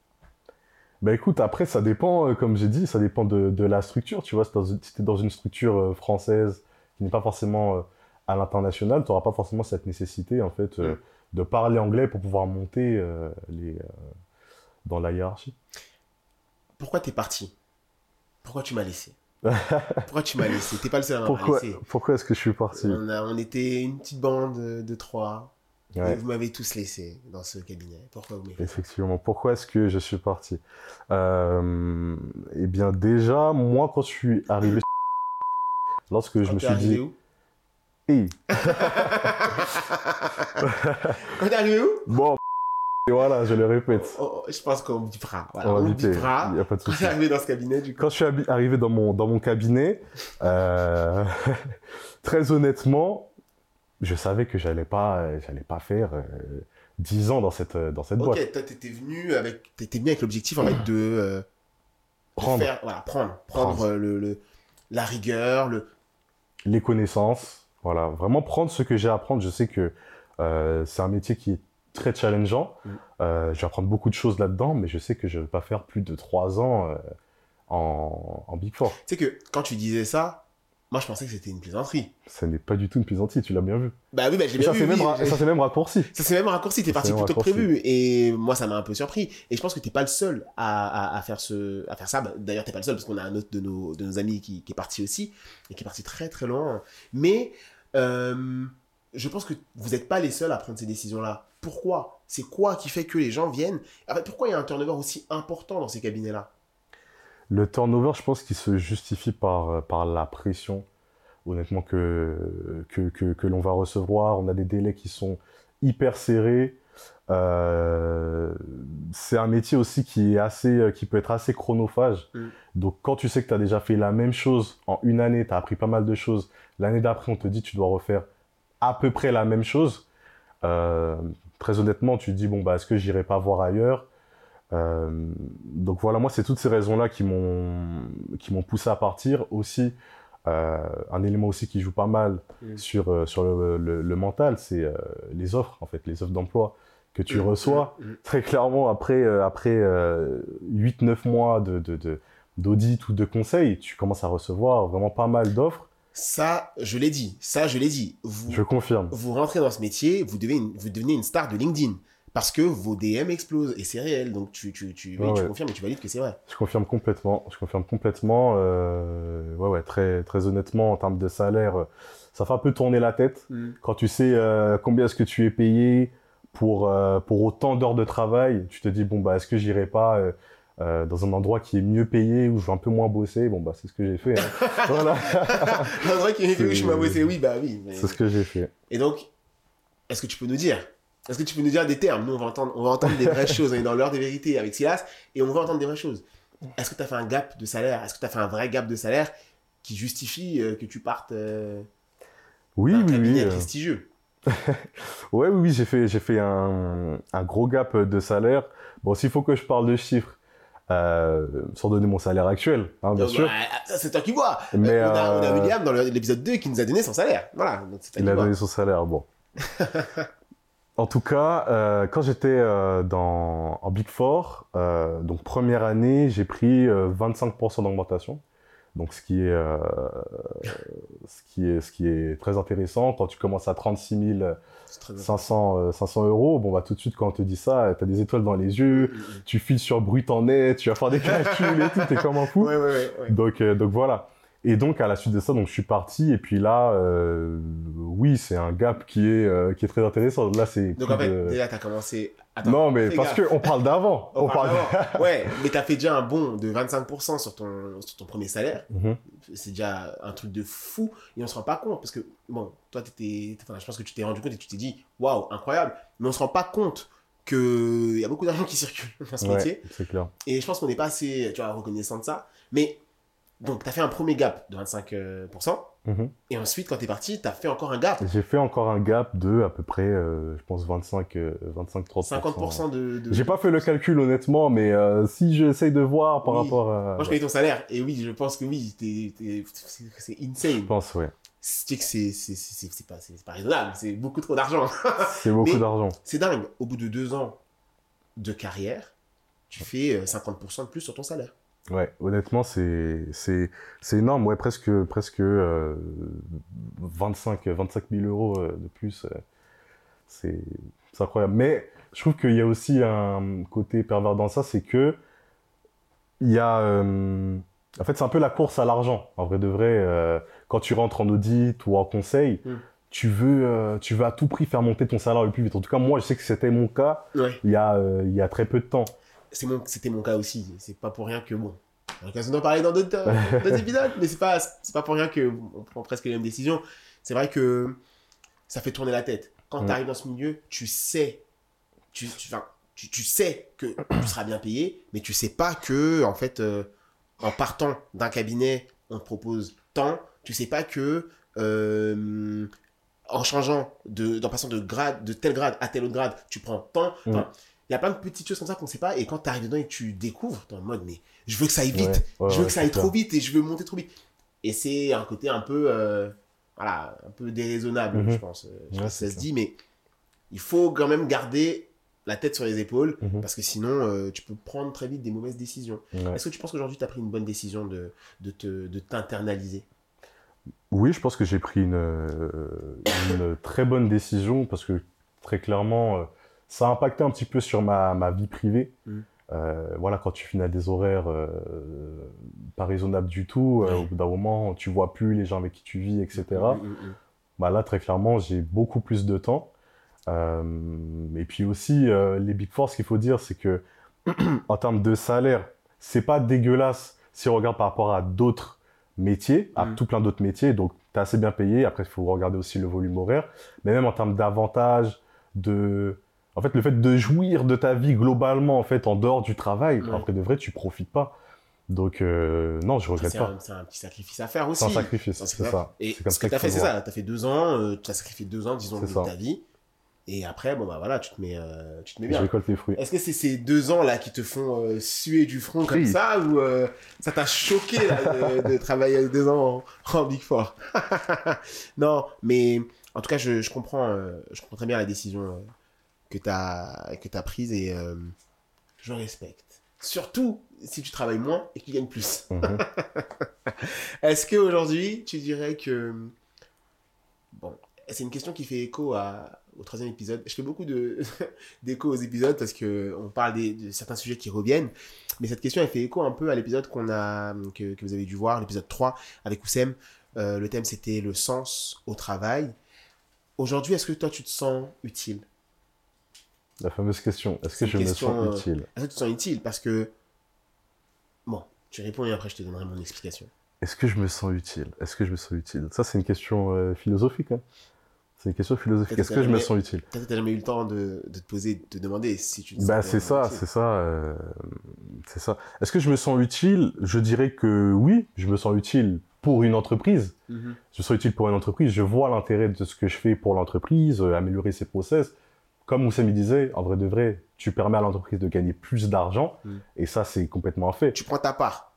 Bah écoute, après, ça dépend, comme j'ai dit, ça dépend de, de la structure. Tu vois, si tu es dans une structure française n'est pas forcément euh, à l'international, tu n'auras pas forcément cette nécessité, en fait, euh, Mm. de parler anglais pour pouvoir monter euh, les, dans la hiérarchie. Pourquoi t'es parti? Pourquoi tu m'as laissé? Pourquoi tu m'as laissé? T'es pas le seul à Pourquoi, laissé. pourquoi est-ce que je suis parti? On, a- on était une petite bande de, trois. Et vous m'avez tous laissé dans ce cabinet. Pourquoi vous m'avez Effectivement. Pourquoi est-ce que je suis parti? Eh bien, déjà, moi, quand je suis arrivé, lorsque je Quand me suis dit, où hey, Quand t'es arrivé où? Bon, et voilà, je le répète. Oh, oh, Je pense qu'on bipera. Voilà, On on bipera. il n'y a pas de Quand souci. t'es arrivé dans ce cabinet, du coup. Quand je suis arrivé dans mon, dans mon cabinet, euh, très honnêtement, je savais que j'allais pas, euh, j'allais pas faire euh, 10 ans dans cette, dans cette boîte. Ok, toi, t'étais venu avec, t'étais venu avec l'objectif en fait de, euh, de Prendre faire, voilà, prendre, prendre, Prendre. euh, le, le- la rigueur, le. Les connaissances, voilà, vraiment prendre ce que j'ai à apprendre. Je sais que euh, c'est un métier qui est très challengeant. Mm. Euh, je vais apprendre beaucoup de choses là-dedans, mais je sais que je ne vais pas faire plus de 3 ans euh, en, en Big Four. Tu sais que quand tu disais ça, moi je pensais que c'était une plaisanterie. Ce n'est pas du tout une plaisanterie, tu l'as bien vu. Bah oui, bah, Et bien ça, vu. c'est même, oui, j'ai- ça, c'est même raccourci. Ça s'est même raccourci, t'es Ça parti s'est plus tôt que prévu. Et moi, ça m'a un peu surpris. Et je pense que t'es pas le seul à, à, à faire, ce, à faire ça. Bah, D'ailleurs, t'es pas le seul parce qu'on a un autre de nos, de nos amis qui, qui est parti aussi et qui est parti très très loin. Mais euh, je pense que vous n'êtes pas les seuls à prendre ces décisions-là. Pourquoi? C'est quoi qui fait que les gens viennent? En fait, Pourquoi il y a un turnover aussi important dans ces cabinets-là? Le turnover, je pense qu'il se justifie par, euh, par la pression, honnêtement, que, que, que, que l'on va recevoir. On a des délais qui sont hyper serrés. Euh, c'est un métier aussi qui, est assez, euh, qui peut être assez chronophage. Mm. Donc, quand tu sais que tu as déjà fait la même chose en une année, tu as appris pas mal de choses. L'année d'après, on te dit tu dois refaire à peu près la même chose. Euh, très honnêtement, tu te dis, bon, bah, est-ce que j'irai pas voir ailleurs? Euh, Donc voilà, moi, c'est toutes ces raisons-là qui m'ont qui m'ont poussé à partir. Aussi, euh, un élément aussi qui joue pas mal Mm. sur, euh, sur le, le- le mental, c'est les offres, en fait, les offres d'emploi que tu Mm, reçois. mm. Très clairement, après, après 8-9 mois de, de, de- d'audit ou de conseil, tu commences à recevoir vraiment pas mal d'offres. Ça, je l'ai dit. Ça, je l'ai dit. Vous, Je confirme. vous rentrez dans ce métier, vous, devez une- vous devenez une star de LinkedIn. Parce que vos DM explosent. Et c'est réel. Donc tu, tu, tu, oui, Ouais, tu ouais. confirmes et tu valides que c'est vrai. Je confirme complètement. Je confirme complètement. euh, ouais, ouais, très, très honnêtement, en termes de salaire, euh, ça fait un peu tourner la tête. Quand tu sais euh, combien est-ce que tu es payé pour, euh, pour autant d'heures de travail, tu te dis, bon, bah, est-ce que j'irai pas euh, dans un endroit qui est mieux payé, où je vais un peu moins bosser? Bon, bah, c'est ce que j'ai fait. hein. voilà, Un qui C'est- oui, je m'as bossé. Oui, bah oui. mais- c'est ce que j'ai fait. Et donc, est-ce que tu peux nous dire Est-ce que tu peux nous dire des termes Nous, on va entendre, on va entendre des vraies choses. On est dans l'heure des vérités avec Silas et on va entendre des vraies choses. Est-ce que tu as fait un gap de salaire? Est-ce que tu as fait un vrai gap de salaire qui justifie euh, que tu partes euh, Oui, d'un oui, oui. cabinet euh, prestigieux? Ouais, oui, oui, j'ai fait, j'ai fait un, un gros gap de salaire. Bon, s'il faut que je parle de chiffres, euh, sans donner mon salaire actuel, hein, bien Donc, sûr. bah, ça, c'est toi qui vois. Mais Euh, on, a, on a William dans l'épisode 2 qui nous a donné son salaire. Voilà, donc il a donné son salaire, bon. en tout cas, euh, quand j'étais euh, dans, en Big Four, euh, donc première année, j'ai pris euh, 25% d'augmentation. Donc, ce qui, est, ce, qui est, ce qui est très intéressant. Quand tu commences à 36 000 C'est très 500, euh, 500 euros, bon, bah, tout de suite, quand on te dit ça, tu as des étoiles dans les yeux, Mm, mm. tu files sur brut en net, tu vas faire des calculs et tout, t'es comme un fou. Ouais, ouais, ouais, ouais. Donc, donc voilà. Et donc, à la suite de ça, donc, je suis parti. Et puis là, euh, oui, c'est un gap qui est, euh, qui est très intéressant. Là, c'est. Donc en fait, de- déjà, tu as commencé. Attends, non, mais parce gaffe. qu'on parle d'avant. On On parle. Ouais, mais tu as fait déjà un bond de 25% sur ton, sur ton premier salaire. Mhm. c'est déjà un truc de fou et on se rend pas compte parce que bon toi t'étais enfin, je pense que tu t'es rendu compte et tu t'es dit waouh incroyable mais on se rend pas compte que il y a beaucoup d'argent qui circule dans ce Ouais, métier c'est clair. et je pense qu'on n'est pas assez tu vois reconnaissant de ça mais donc tu as fait un premier gap de 25% Mhm. et ensuite quand tu es parti tu as fait encore un gap J'ai fait encore un gap de à peu près, euh, je pense, 25, euh, 25-30%. 50% de, de- J'ai pas fait le calcul honnêtement, mais euh, si j'essaye de voir par Oui. rapport à. moi je connais ton salaire et oui je pense que oui c'est c'est Je insane pense, ouais. c'est que c'est pas, pas raisonnable c'est beaucoup trop d'argent C'est beaucoup d'argent. C'est dingue. Au bout de deux ans de carrière, tu fais euh, 50% de plus sur ton salaire. Ouais, honnêtement, c'est énorme. Ouais, presque presque euh, 25 25 000 euros euh, de plus. euh, c'est c'est incroyable. Mais je trouve qu'il y a aussi un côté pervers dans ça, c'est que il y a euh, En fait, c'est un peu la course à l'argent. En vrai de vrai, euh, quand tu rentres en audit ou en conseil, Mm. tu, veux, euh, tu veux à tout prix faire monter ton salaire le plus vite. En tout cas, moi, je sais que c'était mon cas Ouais. il y a, il y a très peu de temps. C'est mon, c'était mon cas aussi. C'est pas pour rien que bon. On a l'occasion d'en parler dans d'autres, euh, d'autres épisodes, mais c'est pas, c'est pas pour rien que on prend presque les mêmes décisions. C'est vrai que ça fait tourner la tête. Quand Mm. tu arrives dans ce milieu, tu sais, tu, tu, enfin, tu, tu sais que tu seras bien payé, mais tu sais pas que, en fait, euh, en partant d'un cabinet, on te propose tant. Tu sais pas que, euh, en changeant, de, en passant de grade, de tel grade à tel autre grade, tu prends tant. Enfin, Mm. Il y a plein de petites choses comme ça qu'on sait pas. Et quand tu arrives dedans et tu découvres, tu es en mode, mais je veux que ça aille vite. Ouais, ouais, je veux que ça aille trop vite et je veux monter trop vite. Et c'est un côté un peu, euh, voilà, un peu déraisonnable, Mhm. je pense. Euh, Je ça se dit, mais il faut quand même garder la tête sur les épaules Mhm. parce que sinon, euh, tu peux prendre très vite des mauvaises décisions. Est-ce que tu penses qu'aujourd'hui, tu as pris une bonne décision de, de, te, de t'internaliser? Oui, je pense que j'ai pris une, une très bonne décision parce que très clairement, ça a impacté un petit peu sur ma, ma vie privée. Mm. Euh, voilà, quand tu finis à des horaires euh, pas raisonnables du tout, euh, au bout d'un moment, tu vois plus les gens avec qui tu vis, etc. Mm, mm. Bah là, très clairement, j'ai beaucoup plus de temps. Et puis aussi, les Big Four, ce qu'il faut dire, c'est que en termes de salaire, c'est pas dégueulasse si on regarde par rapport à d'autres métiers, à tout plein d'autres métiers. Donc, tu es assez bien payé. Après, il faut regarder aussi le volume horaire. Mais même en termes d'avantages, de. En fait, le fait de jouir de ta vie globalement, en fait, en dehors du travail, Ouais. après de vrai, tu profites pas. Donc, euh, non, je regrette pas. c'est un petit sacrifice à faire aussi. C'est un sacrifice, C'est ça. Et comme ce que tu as fait, c'est ça. Tu as fait deux ans, tu as sacrifié deux ans, disons, de ça. ta vie. Et après, bon, bah voilà, tu te mets, euh, tu te mets Je bien. récolte les fruits. Est-ce que c'est ces deux ans-là qui te font euh, suer du front comme Oui. ça ou euh, ça t'a choqué là, de, de travailler deux ans en, en Big Four? Non, mais en tout cas, je, je comprends, euh, je comprends très bien la décision euh, que tu as, que as prise et euh, je respecte. Surtout si tu travailles moins et que tu gagnes plus. Mhm. Est-ce qu'aujourd'hui, tu dirais que... Bon, c'est une question qui fait écho à, au troisième épisode. Je fais beaucoup d'écho aux épisodes parce que on parle des- de certains sujets qui reviennent. Mais cette question, elle fait écho un peu à l'épisode qu'on a, que, que vous avez dû voir, l'épisode 3 avec Oussem. Euh, le thème, c'était le sens au travail. Aujourd'hui, est-ce que toi, tu te sens utile? La fameuse question, est-ce que je me sens euh, utile? Est-ce que tu te sens utile? Parce que... Bon, tu réponds et après, je te donnerai mon explication. Est-ce que je me sens utile? Est-ce que je me sens utile? Ça, c'est une question euh, philosophique. hein. C'est une question philosophique. Est-ce que je me sens utile? Peut-être que tu n'as jamais eu le temps de, de te poser, de te demander si tu te Bah, c'est ça, utile. c'est ça. euh, c'est ça. Est-ce que je me sens utile? Je dirais que oui, je me sens utile pour une entreprise. Mhm. Je me sens utile pour une entreprise. Je vois l'intérêt de ce que je fais pour l'entreprise, euh, améliorer ses process. Comme Moussa me disait, en vrai de vrai, tu permets à l'entreprise de gagner plus d'argent. Mm. Et ça, c'est complètement un fait. Tu prends ta part.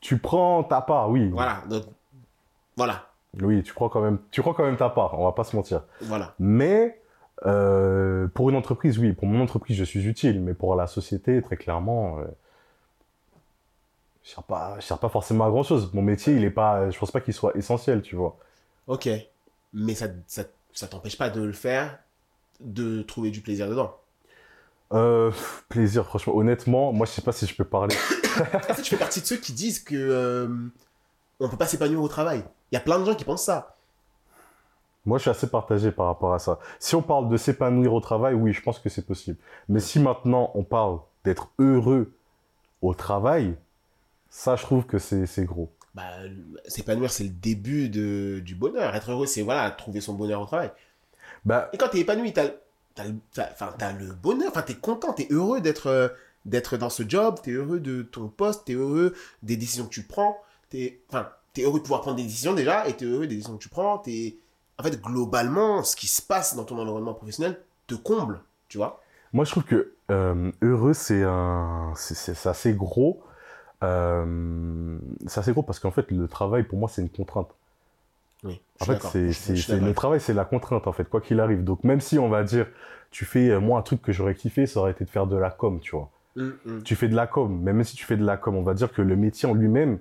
Tu prends ta part, oui. Voilà. Donc, voilà. Oui, tu prends quand même, tu prends quand même ta part. On va pas se mentir. Voilà. Mais euh, pour une entreprise, oui, pour mon entreprise, je suis utile, mais pour la société, très clairement, euh, je ne sers, pas- je sers pas forcément à grand-chose. Mon métier, il est pas, je pense pas qu'il soit essentiel, tu vois. Ok. Mais ça ça, ça t'empêche pas de le faire, de trouver du plaisir dedans. Euh, plaisir, franchement, honnêtement, moi, je sais pas si je peux parler. Est-ce que tu fais partie de ceux qui disent que euh, on peut pas s'épanouir au travail Il y a plein de gens qui pensent ça. Moi, je suis assez partagé par rapport à ça. Si on parle de s'épanouir au travail, oui, je pense que c'est possible. Mais si maintenant on parle d'être heureux au travail, ça, je trouve que c'est c'est gros. Bah, s'épanouir, c'est le début de, du bonheur. Être heureux, c'est voilà, trouver son bonheur au travail. Bah, Et quand t'es épanoui, t'as as, le bonheur, enfin, t'es content, t'es heureux d'être euh, d'être dans ce job, t'es heureux de ton poste, t'es heureux des décisions que tu prends, t'es enfin, t'es heureux de pouvoir prendre des décisions déjà, et t'es heureux des décisions que tu prends. T'es... En fait, globalement, ce qui se passe dans ton environnement professionnel te comble, tu vois. Moi, je trouve que euh, heureux, un, c'est assez gros. Euh, c'est assez gros parce qu'en fait, le travail, pour moi, c'est une contrainte. Oui, En fait, c'est, le travail, c'est la contrainte, en fait, quoi qu'il arrive. Donc, même si on va dire, tu fais, euh, moi, un truc que j'aurais kiffé, ça aurait été de faire de la com, tu vois. Hum, hum. Tu fais de la com, mais même si tu fais de la com, on va dire que le métier en lui-même,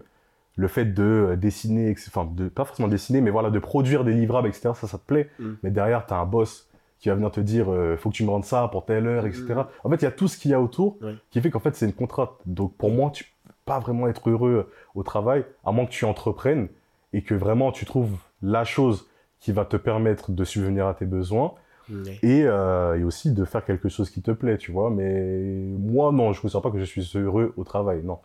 le fait de euh, dessiner, enfin, de, pas forcément dessiner, mais voilà, de produire des livrables, etc., ça, ça te plaît. Mm. Mais derrière, tu as un boss qui va venir te dire, euh, faut que tu me rendes ça pour telle heure, etc. Mm. En fait, il y a tout ce qu'il y a autour qui fait qu'en fait, c'est une contrainte. Donc, pour moi, tu, pas vraiment être heureux au travail, à moins que tu entreprennes et que vraiment tu trouves la chose qui va te permettre de subvenir à tes besoins et, euh, et aussi de faire quelque chose qui te plaît, tu vois. Mais moi, non, je ne considère pas que je suis heureux au travail, non.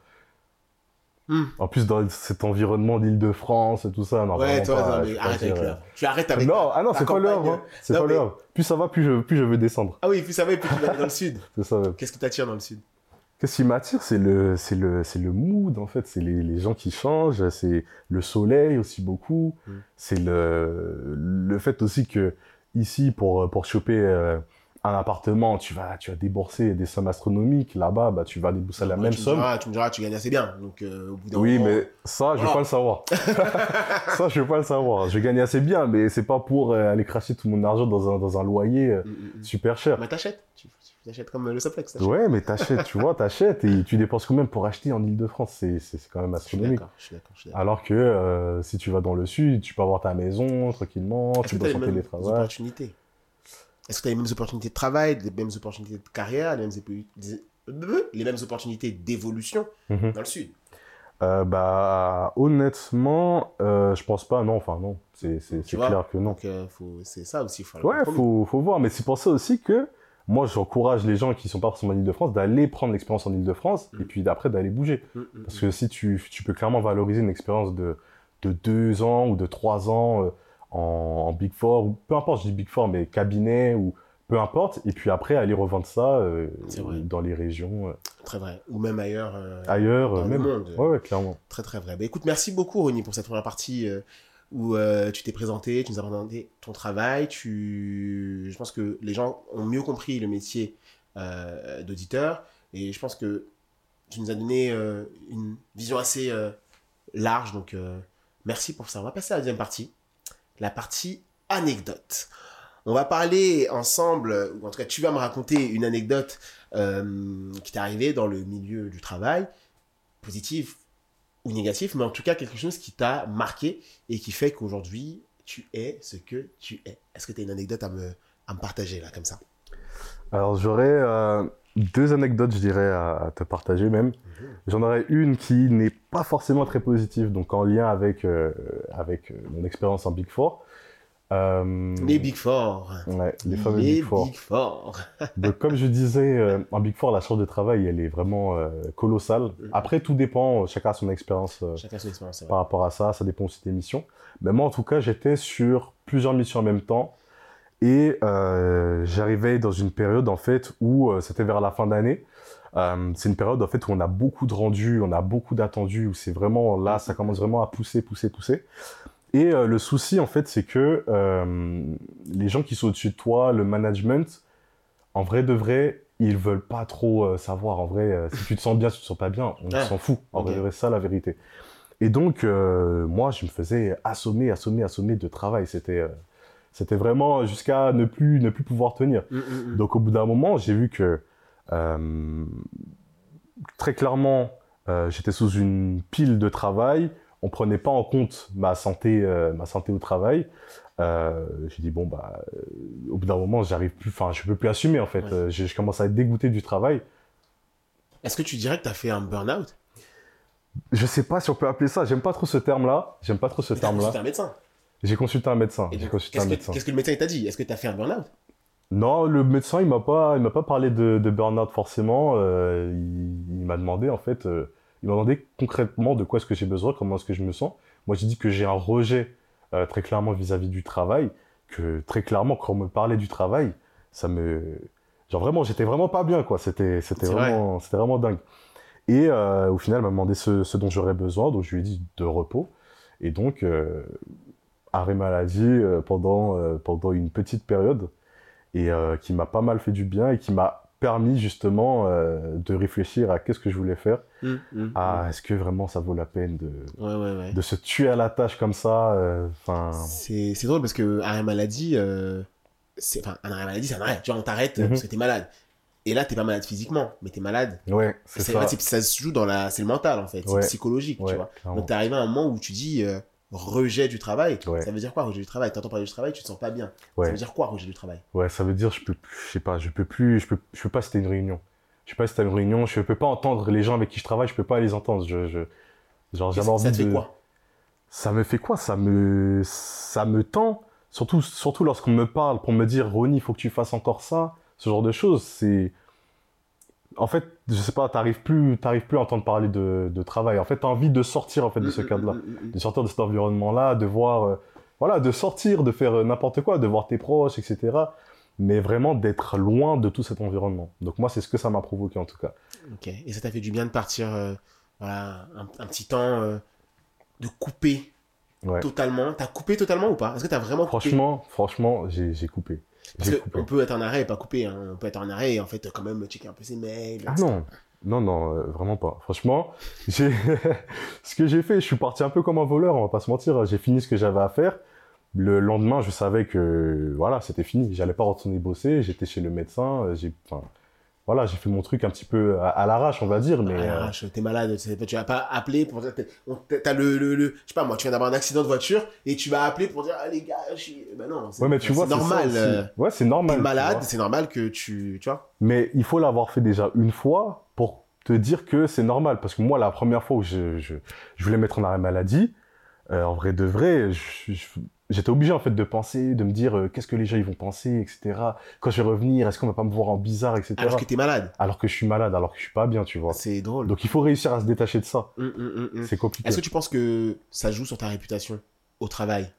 Hmm. En plus, dans cet environnement d'Île-de-France et tout ça, non, Ouais, toi, pas, non, mais arrête avec l'heure. Tu arrêtes avec. Non, ah non, c'est pas l'heure, hein. c'est pas mais- l'heure. Plus ça va, plus je, plus je veux descendre. Ah oui, plus ça va, et plus tu vas aller dans le sud. C'est ça. Qu'est-ce qui t'attire dans le sud? Qu'est-ce qui m'attire, c'est le, c'est le, c'est le mood en fait, c'est les, les gens qui changent, c'est le soleil aussi beaucoup, Mm. c'est le, le fait aussi que ici pour pour choper euh, un appartement, tu vas tu vas débourser des sommes astronomiques, là-bas bah tu vas débourser la même tu me somme. diras- tu me diras, tu gagnes assez bien. Donc, euh, au bout d'un Oui, moment- mais ça, je veux Voilà. pas le savoir. ça, je veux pas le savoir. Je gagne assez bien, mais c'est pas pour euh, aller cracher tout mon argent dans un, dans un loyer euh, Mm, mm, mm. super cher. Mais t'achètes. Tu tu t'achètes comme euh, le Soplex. Ouais, mais t'achètes, tu vois, t'achètes et tu dépenses combien pour acheter en Ile-de-France C'est quand même astronomique. je suis d'accord. je suis d'accord. Alors que euh, si tu vas dans le sud, tu peux avoir ta maison tranquillement, tu en mêmes télétravail. opportunités? Est-ce que tu as les mêmes opportunités de travail, les mêmes opportunités de carrière, les mêmes, des- les mêmes opportunités d'évolution Mhm. dans le sud? Euh, bah, honnêtement, euh, je pense pas, non, enfin non, c'est clair que non. Donc, euh, faut... c'est ça aussi. Faut Ouais, faut, faut voir, mais c'est pour ça aussi que moi j'encourage les gens qui sont pas forcément en Ile-de-France d'aller prendre l'expérience en Ile-de-France Mm. et puis d'après d'aller bouger. Mm, mm, Parce que si tu, tu peux clairement valoriser une expérience de, de deux ans ou de trois ans euh, en, en Big Four, ou peu importe, je dis Big Four, mais cabinet ou peu importe, et puis après aller revendre ça euh, dans les régions, euh, Très vrai. Ou même ailleurs. ailleurs, dans euh, le même. monde. Ouais, ouais, clairement. Très très vrai. Bah, écoute, merci beaucoup Ronnie pour cette première partie où euh, tu t'es présenté, tu nous as présenté ton travail. Tu... Je pense que les gens ont mieux compris le métier euh, d'auditeur et je pense que tu nous as donné euh, une vision assez large. Donc merci pour ça. On va passer à la deuxième partie, la partie anecdote. On va parler ensemble, ou en tout cas tu vas me raconter une anecdote qui t'est arrivée dans le milieu du travail, positive ou négatif, mais en tout cas quelque chose qui t'a marqué et qui fait qu'aujourd'hui, tu es ce que tu es. Est-ce que tu as une anecdote à me, à me partager là, comme ça? Alors j'aurais euh, deux anecdotes, je dirais, à, te partager même. J'en aurais une qui n'est pas forcément très positive, donc en lien avec, euh, avec euh, mon expérience en Big Four. Euh, Les Big Four. ouais, les fameux Les Big Four. Big Four. Donc, comme je disais, euh, en Big Four, la charge de travail, elle est vraiment euh, colossale. Mhm. Après, tout dépend, euh, chacun a son expérience par rapport à ça, ça dépend aussi des missions. Mais moi, en tout cas, j'étais sur plusieurs missions en même temps. Et j'arrivais dans une période, en fait, où c'était vers la fin d'année. C'est une période, en fait, où on a beaucoup de rendus, on a beaucoup d'attendus, où c'est vraiment, là, ça commence vraiment à pousser, pousser, pousser. Et euh, le souci, en fait, c'est que euh, les gens qui sont au-dessus de toi, le management, en vrai de vrai, ils veulent pas trop euh, savoir. En vrai, si tu te sens bien, si tu te sens pas bien, on Ah, s'en fout. En ok. vrai, de vrai, c'est ça la vérité. Et donc, moi, je me faisais assommer, assommer, assommer de travail. C'était, c'était vraiment jusqu'à ne plus, ne plus pouvoir tenir. Mm, mm, mm. Donc, au bout d'un moment, j'ai vu que très clairement, j'étais sous une pile de travail. On prenait pas en compte ma santé, euh, ma santé au travail. Euh, j'ai dit bon bah, euh, au bout d'un moment, j'arrive plus, enfin, je peux plus assumer en fait. Ouais. Euh, je, je commence à être dégoûté du travail. Est-ce que tu dirais que tu as fait un burn-out? Je sais pas si on peut appeler ça. J'aime pas trop ce terme-là. J'aime pas trop ce terme-là. un médecin? J'ai consulté un médecin. J'ai consulté un médecin. qu'est-ce que le médecin t'a dit? Est-ce que tu as fait un burn-out? Non, le médecin, il m'a pas, il m'a pas parlé de, de burn-out forcément. Euh, il il m'a demandé en fait, euh, il m'a demandé concrètement de quoi est-ce que j'ai besoin, comment est-ce que je me sens. Moi, j'ai dit que j'ai un rejet euh, très clairement vis-à-vis du travail, que très clairement quand on me parlait du travail, ça me, genre vraiment, j'étais vraiment pas bien quoi. C'était, vraiment, c'était vraiment dingue. Et euh, au final, il m'a demandé ce, ce dont j'aurais besoin, donc je lui ai dit de repos. Et donc, euh, arrêt maladie pendant, pendant une petite période et qui m'a pas mal fait du bien et qui m'a permis justement euh, de réfléchir à qu'est-ce que je voulais faire, Mm, mm, à est-ce que vraiment ça vaut la peine de. Ouais, ouais, ouais. de se tuer à la tâche comme ça, euh, enfin, C'est, c'est drôle parce que arrêt maladie, euh, c'est, enfin, un arrêt maladie, c'est un arrêt. Tu vois, on t'arrête euh, Mhm. parce que t'es malade. Et là, t'es pas malade physiquement, mais t'es malade. ouais, c'est ça. ça se joue dans la, c'est le mental en fait, c'est psychologique, tu vois. clairement. Donc t'es arrivé à un moment où tu dis rejet du travail. Ouais. Ça veut dire quoi rejet du travail? T'entends parler du travail, tu te sens pas bien. Ça veut dire quoi rejet du travail? Ouais, ça veut dire je peux, je sais pas, je peux plus, je peux, je peux pas citer une réunion. je sais pas t'as une réunion, je peux pas entendre les gens avec qui je travaille, je peux pas les entendre. Je, je, genre, j'avais Ça envie te fait de- quoi? Ça me fait quoi? Ça me, ça me tend? Surtout, surtout lorsqu'on me parle pour me dire, Ronnie, il faut que tu fasses encore ça, ce genre de choses. C'est, en fait, je sais pas, t'arrives plus, t'arrives plus à entendre parler de, de travail. En fait, t'as envie de sortir en fait de ce Mm, mm, cadre-là, mm, de sortir de cet environnement-là, de voir, euh, voilà, de sortir, de faire euh, n'importe quoi, de voir tes proches, etc. Mais vraiment d'être loin de tout cet environnement. Donc moi, c'est ce que ça m'a provoqué en tout cas. Ok. Et ça t'a fait du bien de partir, euh, voilà, un, un petit temps, euh, de couper Ouais. totalement? T'as coupé totalement ou pas? Est-ce que t'as vraiment coupé? Franchement, franchement, j'ai j'ai coupé. Parce J'ai que coupé. on peut être en arrêt et pas couper. hein. On peut être en arrêt et en fait quand même checker un peu ses mails. Ah etc. non, non, non, euh, vraiment pas. Franchement, ce que j'ai fait, je suis parti un peu comme un voleur, on va pas se mentir. J'ai fini ce que j'avais à faire. Le lendemain, je savais que voilà, c'était fini. J'allais pas retourner bosser. J'étais chez le médecin. euh, J'ai, enfin, voilà, j'ai fait mon truc un petit peu à, à l'arrache, on va dire, mais euh, l'arrache, t'es malade, tu vas pas appeler pour dire, t'as le, le, le- je sais pas moi, tu viens d'avoir un accident de voiture et tu vas appeler pour dire, ah les gars, je suis, ben non, c'est ouais, mais tu vois, normal, euh. Ouais, c'est normal. t'es malade, c'est normal que tu, tu vois. Mais il faut l'avoir fait déjà une fois pour te dire que c'est normal. Parce que moi, la première fois où je, je, je voulais mettre en arrêt maladie, euh, en vrai de vrai, je- je- j'étais obligé en fait de penser, de me dire euh, qu'est-ce que les gens ils vont penser, etc. Quand je vais revenir, est-ce qu'on va pas me voir en bizarre, etc. Alors que t'es malade. Alors que je suis malade, alors que je suis pas bien, tu vois. C'est drôle. Donc il faut réussir à se détacher de ça. Hum, hum, hum. C'est compliqué. Est-ce que tu penses que ça joue sur ta réputation au travail?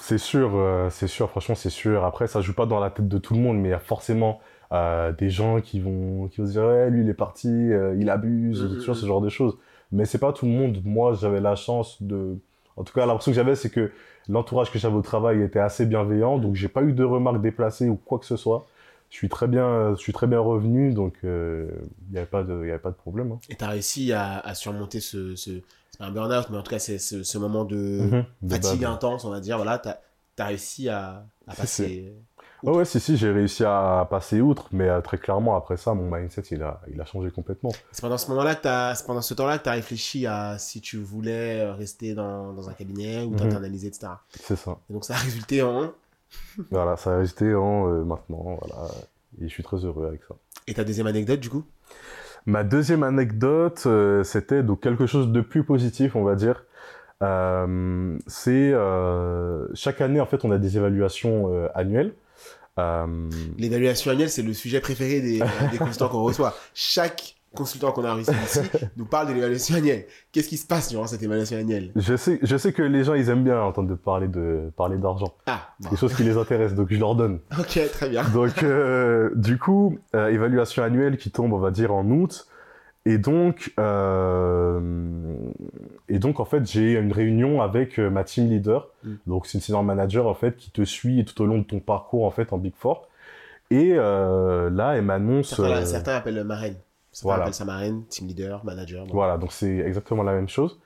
C'est sûr, euh, c'est sûr, franchement, c'est sûr. Après, ça joue pas dans la tête de tout le monde, mais il y a forcément euh, des gens qui vont, qui vont se dire, ouais, lui, il est parti, il abuse, tu vois, ce genre de choses. Mais c'est pas tout le monde. Moi, j'avais la chance de. En tout cas, l'impression que j'avais, c'est que l'entourage que j'avais au travail était assez bienveillant, donc j'ai pas eu de remarques déplacées ou quoi que ce soit. Je suis très bien, je suis très bien revenu, donc euh, il n'y avait avait pas de problème. hein. et t'as réussi à, à surmonter ce, ce c'est pas un burn-out, mais en tout cas c'est ce, ce moment de Mhm, de fatigue base. intense, on va dire. Voilà, t'as as réussi à, passer. Ouais, ouais, si, si, j'ai réussi à passer outre, mais euh, très clairement, après ça, mon mindset, il a, il a changé complètement. C'est pendant ce moment-là que t'as, c'est pendant ce temps-là que t'as réfléchi à si tu voulais euh, rester dans, dans un cabinet ou Mhm. t'internaliser, etc. C'est ça. Et donc ça a résulté en. Voilà, ça a resté en euh, maintenant, voilà. Et je suis très heureux avec ça. Et ta deuxième anecdote du coup? Ma deuxième anecdote, euh, c'était donc quelque chose de plus positif, on va dire. C'est chaque année, en fait, on a des évaluations annuelles. Euh, L'évaluation annuelle, c'est le sujet préféré des, euh, des consultants qu'on reçoit. Chaque consultant qu'on a reçu ici nous parle de l'évaluation annuelle. Qu'est-ce qui se passe durant cette évaluation annuelle? Je sais, je sais que les gens, ils aiment bien entendre parler de parler d'argent. Ah, C'est bon. quelque chose qui les intéresse, donc je leur donne. ok, très bien. Donc, euh, du coup, euh, évaluation annuelle qui tombe, on va dire, en août. Et donc, euh, et donc en fait, j'ai une réunion avec euh, ma team leader. Mm. Donc, c'est une senior manager, en fait, qui te suit tout au long de ton parcours, en fait, en Big Four. Et euh, là, elle m'annonce... Certains, euh, certains appellent marraine. Certains voilà. appellent ça marraine, team leader, manager. Voilà, donc c'est exactement la même chose.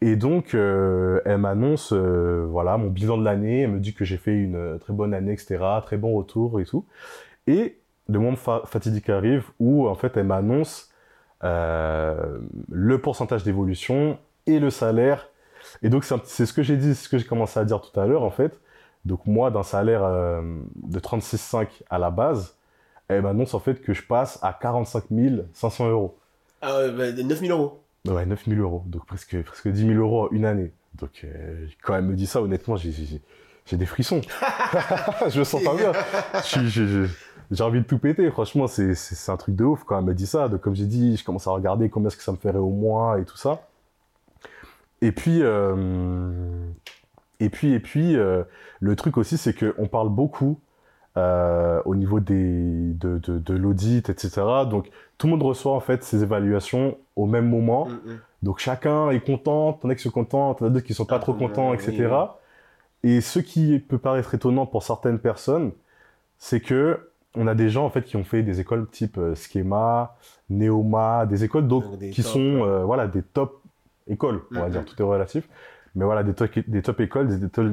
Et donc, euh, elle m'annonce, voilà, mon bilan de l'année. Elle me dit que j'ai fait une très bonne année, etc., très bon retour et tout. Et le moment fa- fatidique arrive où, en fait, elle m'annonce le pourcentage d'évolution et le salaire. Et donc, c'est ce que j'ai dit, ce que j'ai commencé à dire tout à l'heure, en fait. Donc, moi, d'un salaire euh, de 36,5 à la base, elle m'annonce, en fait, que je passe à 45 500 euros. Ah, ouais, bah, 9000 euros. Ouais, 9000 euros, donc presque, presque 10 000 euros en une année. Donc, euh, quand elle me dit ça, honnêtement, j'ai- des frissons. je me sens pas bien. J'ai- envie de tout péter, franchement, c'est un truc de ouf quand elle me dit ça. Donc, comme j'ai dit, je commence à regarder combien est-ce que ça me ferait au mois et tout ça. Et puis, euh, et puis, et puis euh, le truc aussi, c'est qu'on parle beaucoup euh, au niveau des, de, de, de l'audit, etc. Donc, tout le monde reçoit en fait ces évaluations au même moment. Mm, mm. Donc chacun est content, t'en as qui sont contents, t'en as d'autres qui sont pas Ah, trop contents, oui, etc. Et ce qui peut paraître étonnant pour certaines personnes, c'est que on a des gens en fait qui ont fait des écoles type euh, Schema, Neoma, des écoles donc, Donc, des qui top, sont ouais. euh, voilà des top écoles, on va dire, tout est relatif. Mais voilà des top, des top écoles,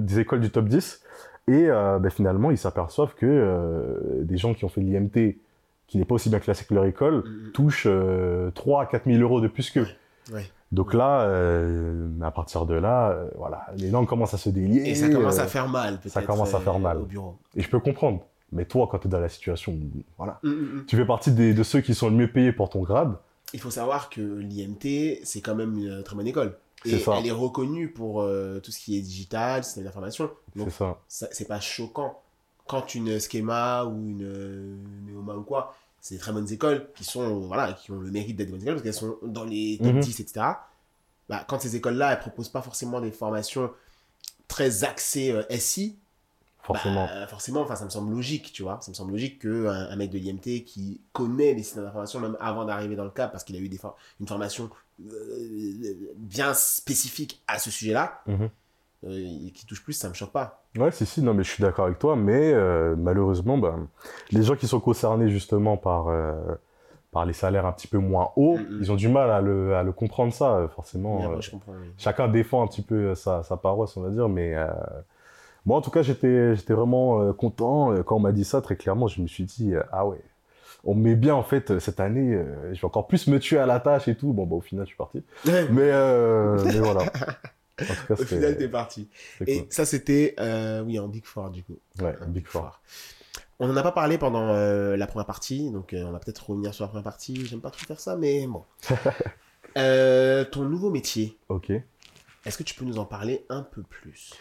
des, écoles du top 10. Et euh, ben, finalement, ils s'aperçoivent que euh, des gens qui ont fait l'IMT, qui n'est pas aussi bien classé que leur école, touchent euh, 3 à 4 000 euros de plus qu'eux. Ouais. Donc là, euh, à partir de là, voilà, les langues commencent à se délier. Et ça commence à faire mal, peut-être. ça commence à faire mal. Au bureau. Et je peux comprendre. Mais toi, quand tu es dans la situation, voilà. Mm. Tu fais partie des- de ceux qui sont le mieux payés pour ton grade. Il faut savoir que l'IMT, c'est quand même une très bonne école. Et ça. elle est reconnue pour euh, tout ce qui est digital, système d'information. Donc, ça. ça- c'est pas choquant. Quand une Schema ou une, euh, Neoma ou quoi, c'est des très bonnes écoles qui sont, voilà, qui ont le mérite d'être des bonnes écoles parce qu'elles sont dans les top Mhm. 10, etc. Bah, quand ces écoles-là, elles proposent pas forcément des formations très axées euh, SI, Forcément. bah, forcément, enfin, ça me semble logique, tu vois. Ça me semble logique qu'un un mec de l'IMT qui connaît les systèmes d'information, même avant d'arriver dans le cadre, parce qu'il a eu des for- une formation euh, bien spécifique à ce sujet-là, Mhm. euh, et qui touche plus, ça me choque pas. Ouais, si, si, non, mais je suis d'accord avec toi, mais euh, malheureusement, bah, les gens qui sont concernés justement par, euh, par les salaires un petit peu moins hauts, ils ont du mal à le, à le comprendre, ça, euh, forcément. Euh, je comprends. oui. chacun défend un petit peu sa, sa paroisse, on va dire, mais euh, moi, en tout cas, j'étais j'étais vraiment euh, content. Euh, Quand on m'a dit ça, très clairement, je me suis dit, euh, ah ouais, on me met bien, en fait, cette année, je vais encore plus me tuer à la tâche et tout. Bon, bah, au final, je suis parti. Mais, euh, mais voilà. En tout cas, Au final, t'es parti. Et cool. ça, c'était, euh, oui, en Big Four, du coup. Ouais, Un Big Four. On n'en a pas parlé pendant euh, la première partie, donc on va peut-être revenir sur la première partie. J'aime pas trop faire ça, mais bon. Ton nouveau métier, Ok. est-ce que tu peux nous en parler un peu plus?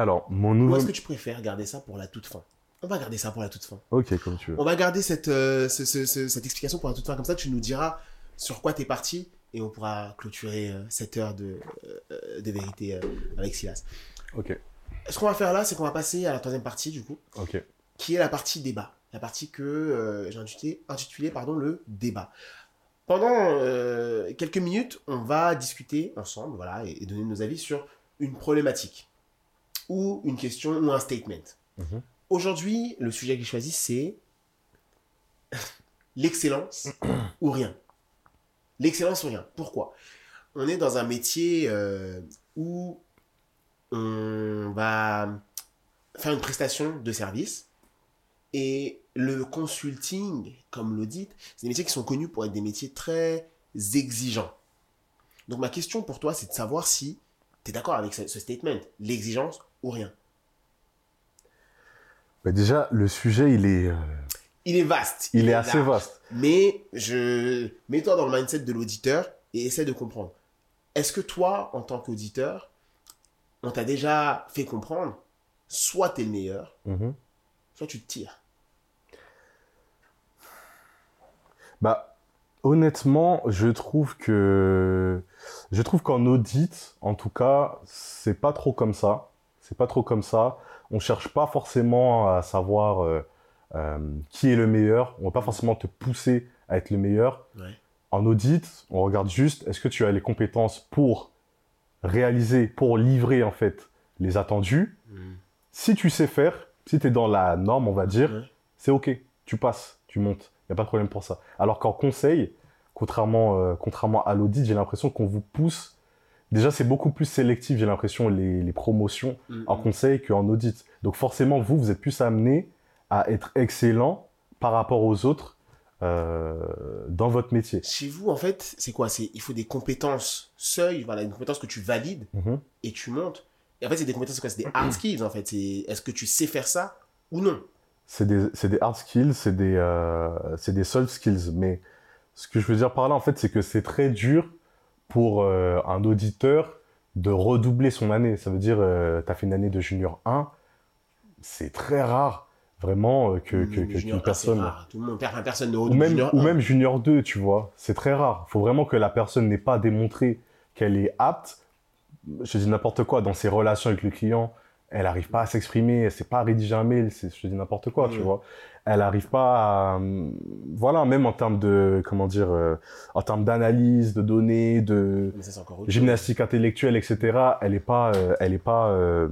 Alors, mon Ou est-ce que tu préfères garder ça pour la toute fin? On va garder ça pour la toute fin. Ok, comme tu veux. On va garder cette, euh, ce- ce- ce- cette explication pour la toute fin. Comme ça, tu nous diras sur quoi t'es parti et on pourra clôturer euh, cette heure de, euh, de vérité avec Silas. Ok, Ce qu'on va faire là, c'est qu'on va passer à la troisième partie, du coup, ok. qui est la partie débat. La partie que j'ai intitulée, intitulée, pardon, le débat. Pendant quelques minutes, on va discuter ensemble voilà, et, et donner nos avis sur une problématique ou une question ou un statement. Mhm. Aujourd'hui, le sujet que j'ai choisi, c'est l'excellence ou rien. L'excellence ou rien. Pourquoi? On est dans un métier euh, où on va faire une prestation de service et le consulting, comme l'audit, c'est des métiers qui sont connus pour être des métiers très exigeants. Donc ma question pour toi, c'est de savoir si tu es d'accord avec ce, ce statement, l'exigence ou rien? Bah, déjà, le sujet, il est, euh, Il est vaste. il est assez large. vaste. Mais je mets-toi dans le mindset de l'auditeur et essaie de comprendre. Est-ce que toi, en tant qu'auditeur, on t'a déjà fait comprendre, soit tu es le meilleur, Mhm. soit tu te tires? Bah, honnêtement, je trouve que je trouve qu'en audit, en tout cas, c'est pas trop comme ça. C'est pas trop comme ça. On cherche pas forcément à savoir euh, euh, qui est le meilleur. On va pas forcément te pousser à être le meilleur. Ouais. En audit, on regarde juste est-ce que tu as les compétences pour réaliser, pour livrer en fait les attendus? Si tu sais faire, si tu es dans la norme, on va dire, Ouais. c'est ok, tu passes, tu montes, il n'y a pas de problème pour ça. Alors qu'en conseil, contrairement, euh, contrairement à l'audit, j'ai l'impression qu'on vous pousse. Déjà, c'est beaucoup plus sélectif, j'ai l'impression, les, les promotions Mm, en conseil qu'en audit. Donc forcément, vous, vous êtes plus amené à être excellent par rapport aux autres euh, dans votre métier. Chez vous, en fait, c'est quoi? C'est il faut des compétences seuil, voilà, une compétence que tu valides Mhm. et tu montes. Et en fait, c'est des compétences, c'est quoi? C'est des hard skills, en fait. Est-ce que tu sais faire ça ou non? C'est des, c'est des hard skills, c'est des, euh, c'est des soft skills. Mais ce que je veux dire par là, en fait, c'est que c'est très dur pour euh, un auditeur de redoubler son année. Ça veut dire, tu as fait une année de junior 1, c'est très rare, vraiment, euh, que, que, personne... rare. Tout le monde, per- personne ne Ou même, junior ou même junior 2, tu vois. C'est très rare. Il faut vraiment que la personne n'ait pas démontré qu'elle est apte. Je dis n'importe quoi. Dans ses relations avec le client, elle n'arrive pas à s'exprimer, elle ne sait pas rédiger un mail. c'est- Je dis n'importe quoi, tu Ouais. vois. Elle n'arrive pas à... hum, Voilà, même en termes de... Comment dire euh, En termes d'analyse, de données, de ça, chose. gymnastique intellectuelle, etc. Elle n'est pas... euh, elle est pas... euh,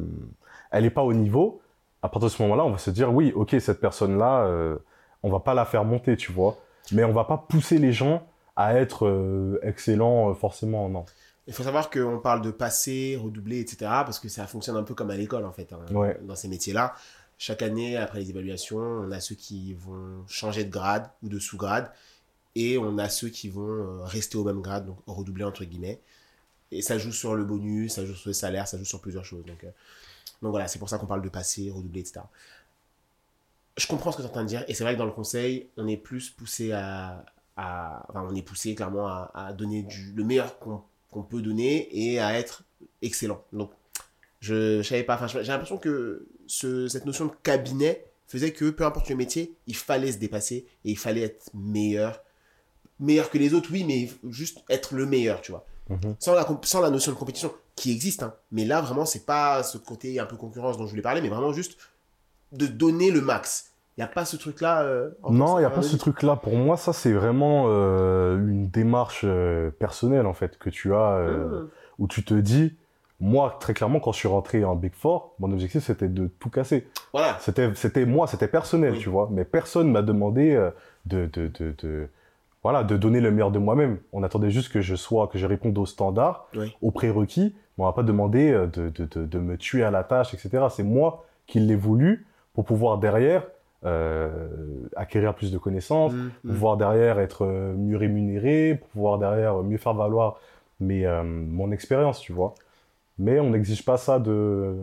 elle est pas au niveau. À partir de ce moment-là, on va se dire, oui, ok, cette personne-là, euh, on va pas la faire monter, tu vois. Mais on va pas pousser les gens à être euh, excellents, euh, forcément, non. Il faut savoir qu'on parle de passer, redoubler, etc. Parce que ça fonctionne un peu comme à l'école, en fait, hein, Ouais. dans ces métiers-là. Chaque année, après les évaluations, on a ceux qui vont changer de grade ou de sous-grade. Et on a ceux qui vont euh, rester au même grade, donc redoubler, entre guillemets. Et ça joue sur le bonus, ça joue sur le salaire, ça joue sur plusieurs choses. Donc, euh, donc voilà, c'est pour ça qu'on parle de passer, redoubler, etc. je comprends ce que tu es en train de dire. Et c'est vrai que dans le conseil, on est plus poussé à. à enfin, on est poussé clairement à, à donner du, le meilleur qu'on qu'on peut donner et à être excellent. Donc, je, je savais pas. Enfin, j'ai l'impression que ce, cette notion de cabinet faisait que peu importe le métier, il fallait se dépasser et il fallait être meilleur. Meilleur que les autres, oui, mais juste être le meilleur, tu vois. Mhm. Sans la, sans la notion de compétition qui existe, hein. mais là vraiment, c'est pas ce côté un peu concurrence dont je voulais parler, mais vraiment juste de donner le max. Il n'y a pas ce truc-là. euh, Non, il n'y a pas ce truc-là. Pour moi, ça, c'est vraiment euh, une démarche euh, personnelle, en fait, que tu as, Mmh. où tu te dis, moi, très clairement, quand je suis rentré en Big Four, mon objectif, c'était de tout casser. Voilà. C'était, c'était moi, c'était personnel, Oui. tu vois. Mais personne m'a demandé de, de, de, de- voilà, de donner le meilleur de moi-même. On attendait juste que je sois, que je réponde aux standards, Oui. aux prérequis. Mais on m'a pas demandé de, de, de, me tuer à la tâche, etc. C'est moi qui l'ai voulu pour pouvoir derrière acquérir plus de connaissances, Mmh, mmh. pouvoir derrière être euh, mieux rémunéré, pouvoir derrière mieux faire valoir mes, euh, mon expérience, tu vois. Mais on n'exige pas ça de,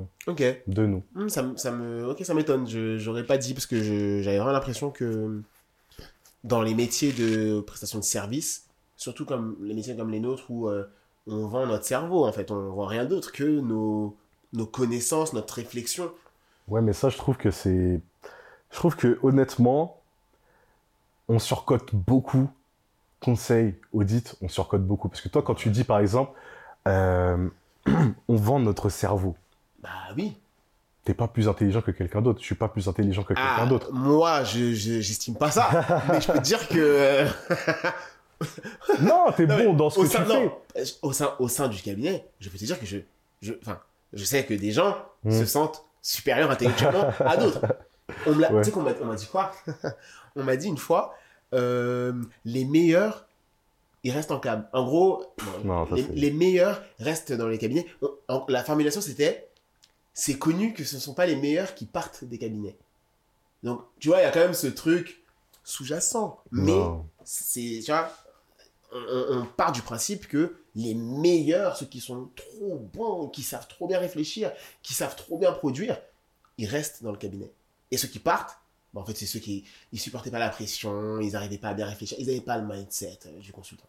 de nous. Hmm, ça, ça me, ok, ça m'étonne. Je j'aurais pas dit parce que j'avais vraiment l'impression que dans les métiers de prestation de service, surtout comme les métiers comme les nôtres où euh, on vend notre cerveau en fait, on vend rien d'autre que nos, nos connaissances, notre réflexion. Ouais, mais ça, je trouve que c'est. Je trouve que honnêtement, on surcote beaucoup. Conseil, audit, on surcote beaucoup. Parce que toi, quand tu dis par exemple, euh, on vend notre cerveau, Bah oui. t'es pas plus intelligent que quelqu'un d'autre. Je suis pas plus intelligent que quelqu'un Ah, d'autre. moi, je je- j'estime pas ça. mais je peux te dire que euh, Non, t'es bon dans ce que sein, tu fais. au sein au sein du cabinet, je peux te dire que je je enfin, je sais que des gens Hmm. se sentent supérieurs intellectuellement à d'autres. On me l'a- Ouais. Tu sais qu'on m'a on m'a dit quoi? On m'a dit une fois, euh, les meilleurs, ils restent en cab. En gros, non, les, les meilleurs restent dans les cabinets. En- la formulation, c'était, c'est connu que ce ne sont pas les meilleurs qui partent des cabinets. Donc, tu vois, il y a quand même ce truc sous-jacent. Mais Non. c'est, tu vois, on part du principe que les meilleurs, ceux qui sont trop bons, qui savent trop bien réfléchir, qui savent trop bien produire, ils restent dans le cabinet. Et ceux qui partent, bah, en fait, c'est ceux qui ils supportaient pas la pression, ils n'arrivaient pas à bien réfléchir, ils n'avaient pas le mindset euh, du consultant.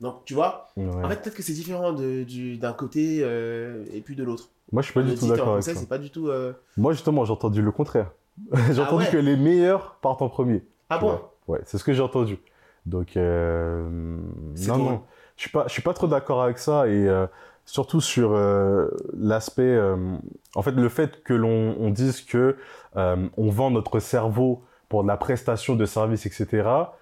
Donc, tu vois, Ouais. en fait, peut-être que c'est différent du- d'un côté euh, et puis de l'autre. Moi, je suis pas du dit d'accord avec français, pas du tout. euh, Moi, justement, j'ai entendu le contraire. j'ai Ah entendu ouais que les meilleurs partent en premier. Ah bon? Ouais, c'est ce que j'ai entendu. Donc, euh, non, drôle. non. Je suis pas, je suis pas trop d'accord avec ça et surtout sur euh, l'aspect, euh, en fait, le fait que l'on on dise que euh, on vend notre cerveau pour de la prestation de service, etc.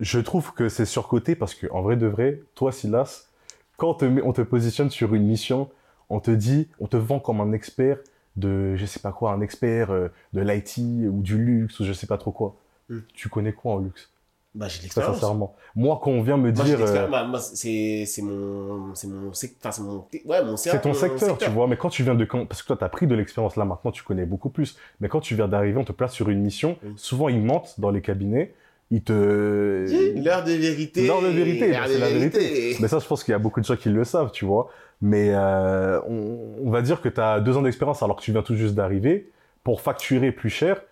Je trouve que c'est surcoté parce que, en vrai de vrai, toi, Silas, quand on te, met- on te positionne sur une mission, on te dit, on te vend comme un expert de, je sais pas quoi, un expert de l'IT ou du luxe ou je sais pas trop quoi. Mm. Tu connais quoi en luxe? Bah, j'ai l'expérience. sincèrement. Moi, quand on vient me dire, euh, Moi, moi, c'est c'est mon, c'est mon, c'est mon, ouais, mon, c'est ton mon secteur, tu vois. Mais quand tu viens de, parce que toi, tu as pris de l'expérience là maintenant, tu connais beaucoup plus. Mais quand tu viens d'arriver, on te place sur une mission. Souvent, ils mentent dans les cabinets. Ils te, Oui, L'heure de vérité. L'heure de vérité, l'heure bah, de c'est la vérité. Mais ça, je pense qu'il y a beaucoup de gens qui le savent, tu vois. Mais euh, on, on va dire que tu as deux ans d'expérience alors que tu viens tout juste d'arriver pour facturer plus cher.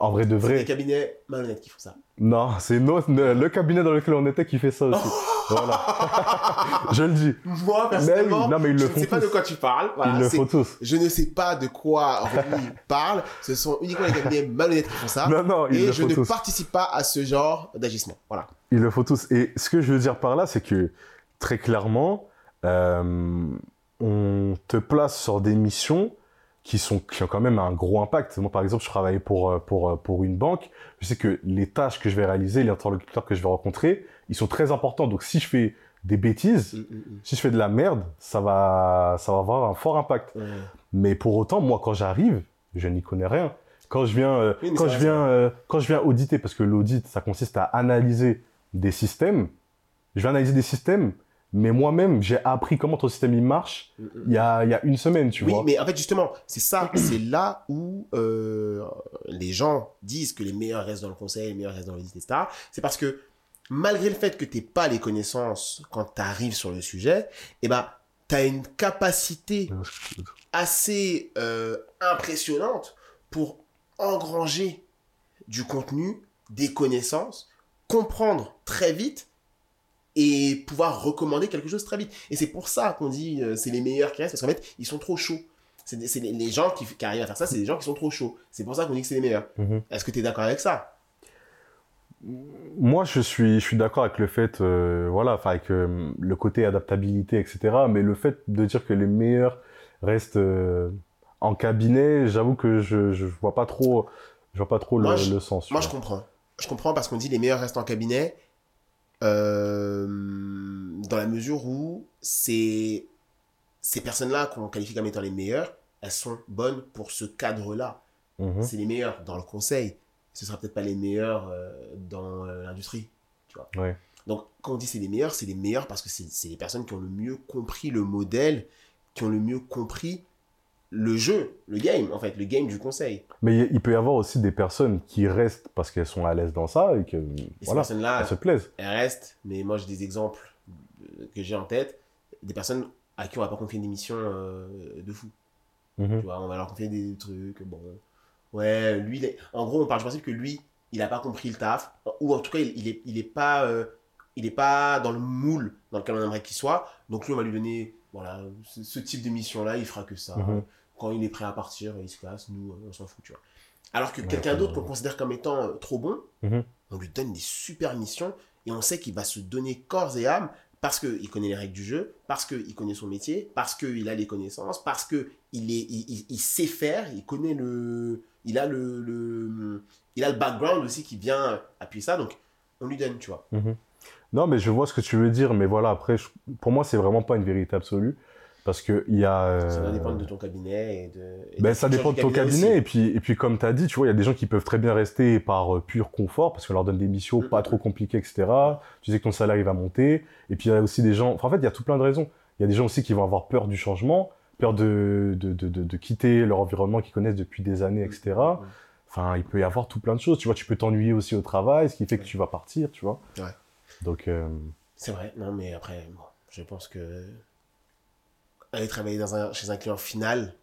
En vrai de C'est vrai, des cabinets malhonnêtes qui font ça. non, c'est notre- le cabinet dans lequel on était qui fait ça aussi. voilà. je le dis. Moi, Mais personnellement, oui, non, mais ils je le ne font sais pas de quoi tu parles. Voilà, Ils le c'est- font tous. Je ne sais pas de quoi Rémi parle. Ce sont uniquement les cabinets malhonnêtes qui font ça. Non, non, ils et le je font ne tous. participe pas à ce genre d'agissement. Voilà. Il le faut tous. Et ce que je veux dire par là, c'est que très clairement, euh, on te place sur des missions qui, sont, qui ont quand même un gros impact. Moi, par exemple, je travaillais pour, euh, pour, euh, pour une banque. Je sais que les tâches que je vais réaliser, les interlocuteurs que je vais rencontrer, ils sont très importants. Donc, si je fais des bêtises, Mm, mm, mm. si je fais de la merde, ça va, ça va avoir un fort impact. Mais pour autant, moi, quand j'arrive, je n'y connais rien. Quand je viens, euh, Oui, quand je viens, euh, quand je viens auditer, parce que l'audit, ça consiste à analyser des systèmes. Je vais analyser des systèmes, mais moi-même, j'ai appris comment ton système il marche Mm, mm. il y a, il y a une semaine, tu oui, vois. mais en fait, justement, c'est ça, c'est là où euh, les gens disent que les meilleurs restent dans le conseil, les meilleurs restent dans l'audit, etc. C'est parce que malgré le fait que tu n'aies pas les connaissances quand tu arrives sur le sujet, eh ben, tu as une capacité assez euh, impressionnante pour engranger du contenu, des connaissances, comprendre très vite et pouvoir recommander quelque chose très vite. Et c'est pour ça qu'on dit euh, c'est les meilleurs qui restent, parce qu'en fait, ils sont trop chauds. C'est les, les gens qui, qui arrivent à faire ça, c'est des gens qui sont trop chauds. C'est pour ça qu'on dit que c'est les meilleurs. Mhm. Est-ce que tu es d'accord avec ça? Moi, je suis, je suis d'accord avec le fait, euh, voilà, enfin, avec euh, le côté adaptabilité, etc. Mais le fait de dire que les meilleurs restent euh, en cabinet, j'avoue que je, je vois pas trop, je vois pas trop Moi, le, je- le sens. Moi, vois. je comprends. Je comprends parce qu'on dit les meilleurs restent en cabinet dans la mesure où c'est ces personnes-là qu'on qualifie comme étant les meilleures, elles sont bonnes pour ce cadre-là. Mhm. C'est les meilleurs dans le conseil. Ce sera peut-être pas les meilleurs euh, dans euh, l'industrie. Tu vois. Ouais. Donc, quand on dit c'est les meilleurs, c'est les meilleurs parce que c'est c'est les personnes qui ont le mieux compris le modèle, qui ont le mieux compris le jeu, le game, en fait, le game du conseil. Mais il- peut y avoir aussi des personnes qui restent parce qu'elles sont à l'aise dans ça et que, Et ces voilà, personnes-là, elles se plaisent. elles restent, mais moi j'ai des exemples euh, que j'ai en tête, des personnes à qui on va pas confier des missions euh, de fou. Mhm. Tu vois, on va leur confier des trucs, bon. Ouais, lui, il est- en gros, on part du principe que lui, il a pas compris le taf, ou en tout cas, il, il est, il est pas, euh, il est pas dans le moule dans lequel on aimerait qu'il soit. Donc lui, on va lui donner, voilà, ce, ce type de mission-là, il fera que ça. Mhm. Quand il est prêt à partir, il se casse, nous, euh, on s'en fout, tu vois. Alors que Ouais, quelqu'un d'autre euh, qu'on considère comme étant euh, trop bon, Mhm. on lui donne des super missions et on sait qu'il va se donner corps et âme parce qu'il connaît les règles du jeu, parce qu'il connaît son métier, parce qu'il a les connaissances, parce qu'il il est, il, il- sait faire, il connaît le. Il a le, le, il a le background aussi qui vient appuyer ça, donc on lui donne, tu vois. Non, mais je vois ce que tu veux dire, mais voilà, après, je- pour moi, c'est vraiment pas une vérité absolue. Parce qu'il y a. euh, Ça va dépendre de ton cabinet et de. et Ben, de ça dépend de ton cabinet. Et puis, et puis, comme tu as dit, tu vois, il y a des gens qui peuvent très bien rester par euh, pur confort parce qu'on leur donne des missions Mhm. pas trop compliquées, etc. Tu sais que ton salaire, il va monter. Et puis, il y a aussi des gens. Enfin, en fait, il y a tout plein de raisons. Il y a des gens aussi qui vont avoir peur du changement, peur de, de, de, de, de quitter leur environnement qu'ils connaissent depuis des années, etc. Enfin, il peut y avoir tout plein de choses. Tu vois, tu peux t'ennuyer aussi au travail, ce qui fait que tu vas partir, tu vois. Ouais. Donc, euh, C'est vrai, non, mais après, bon, je pense que aller travailler dans un, chez un client final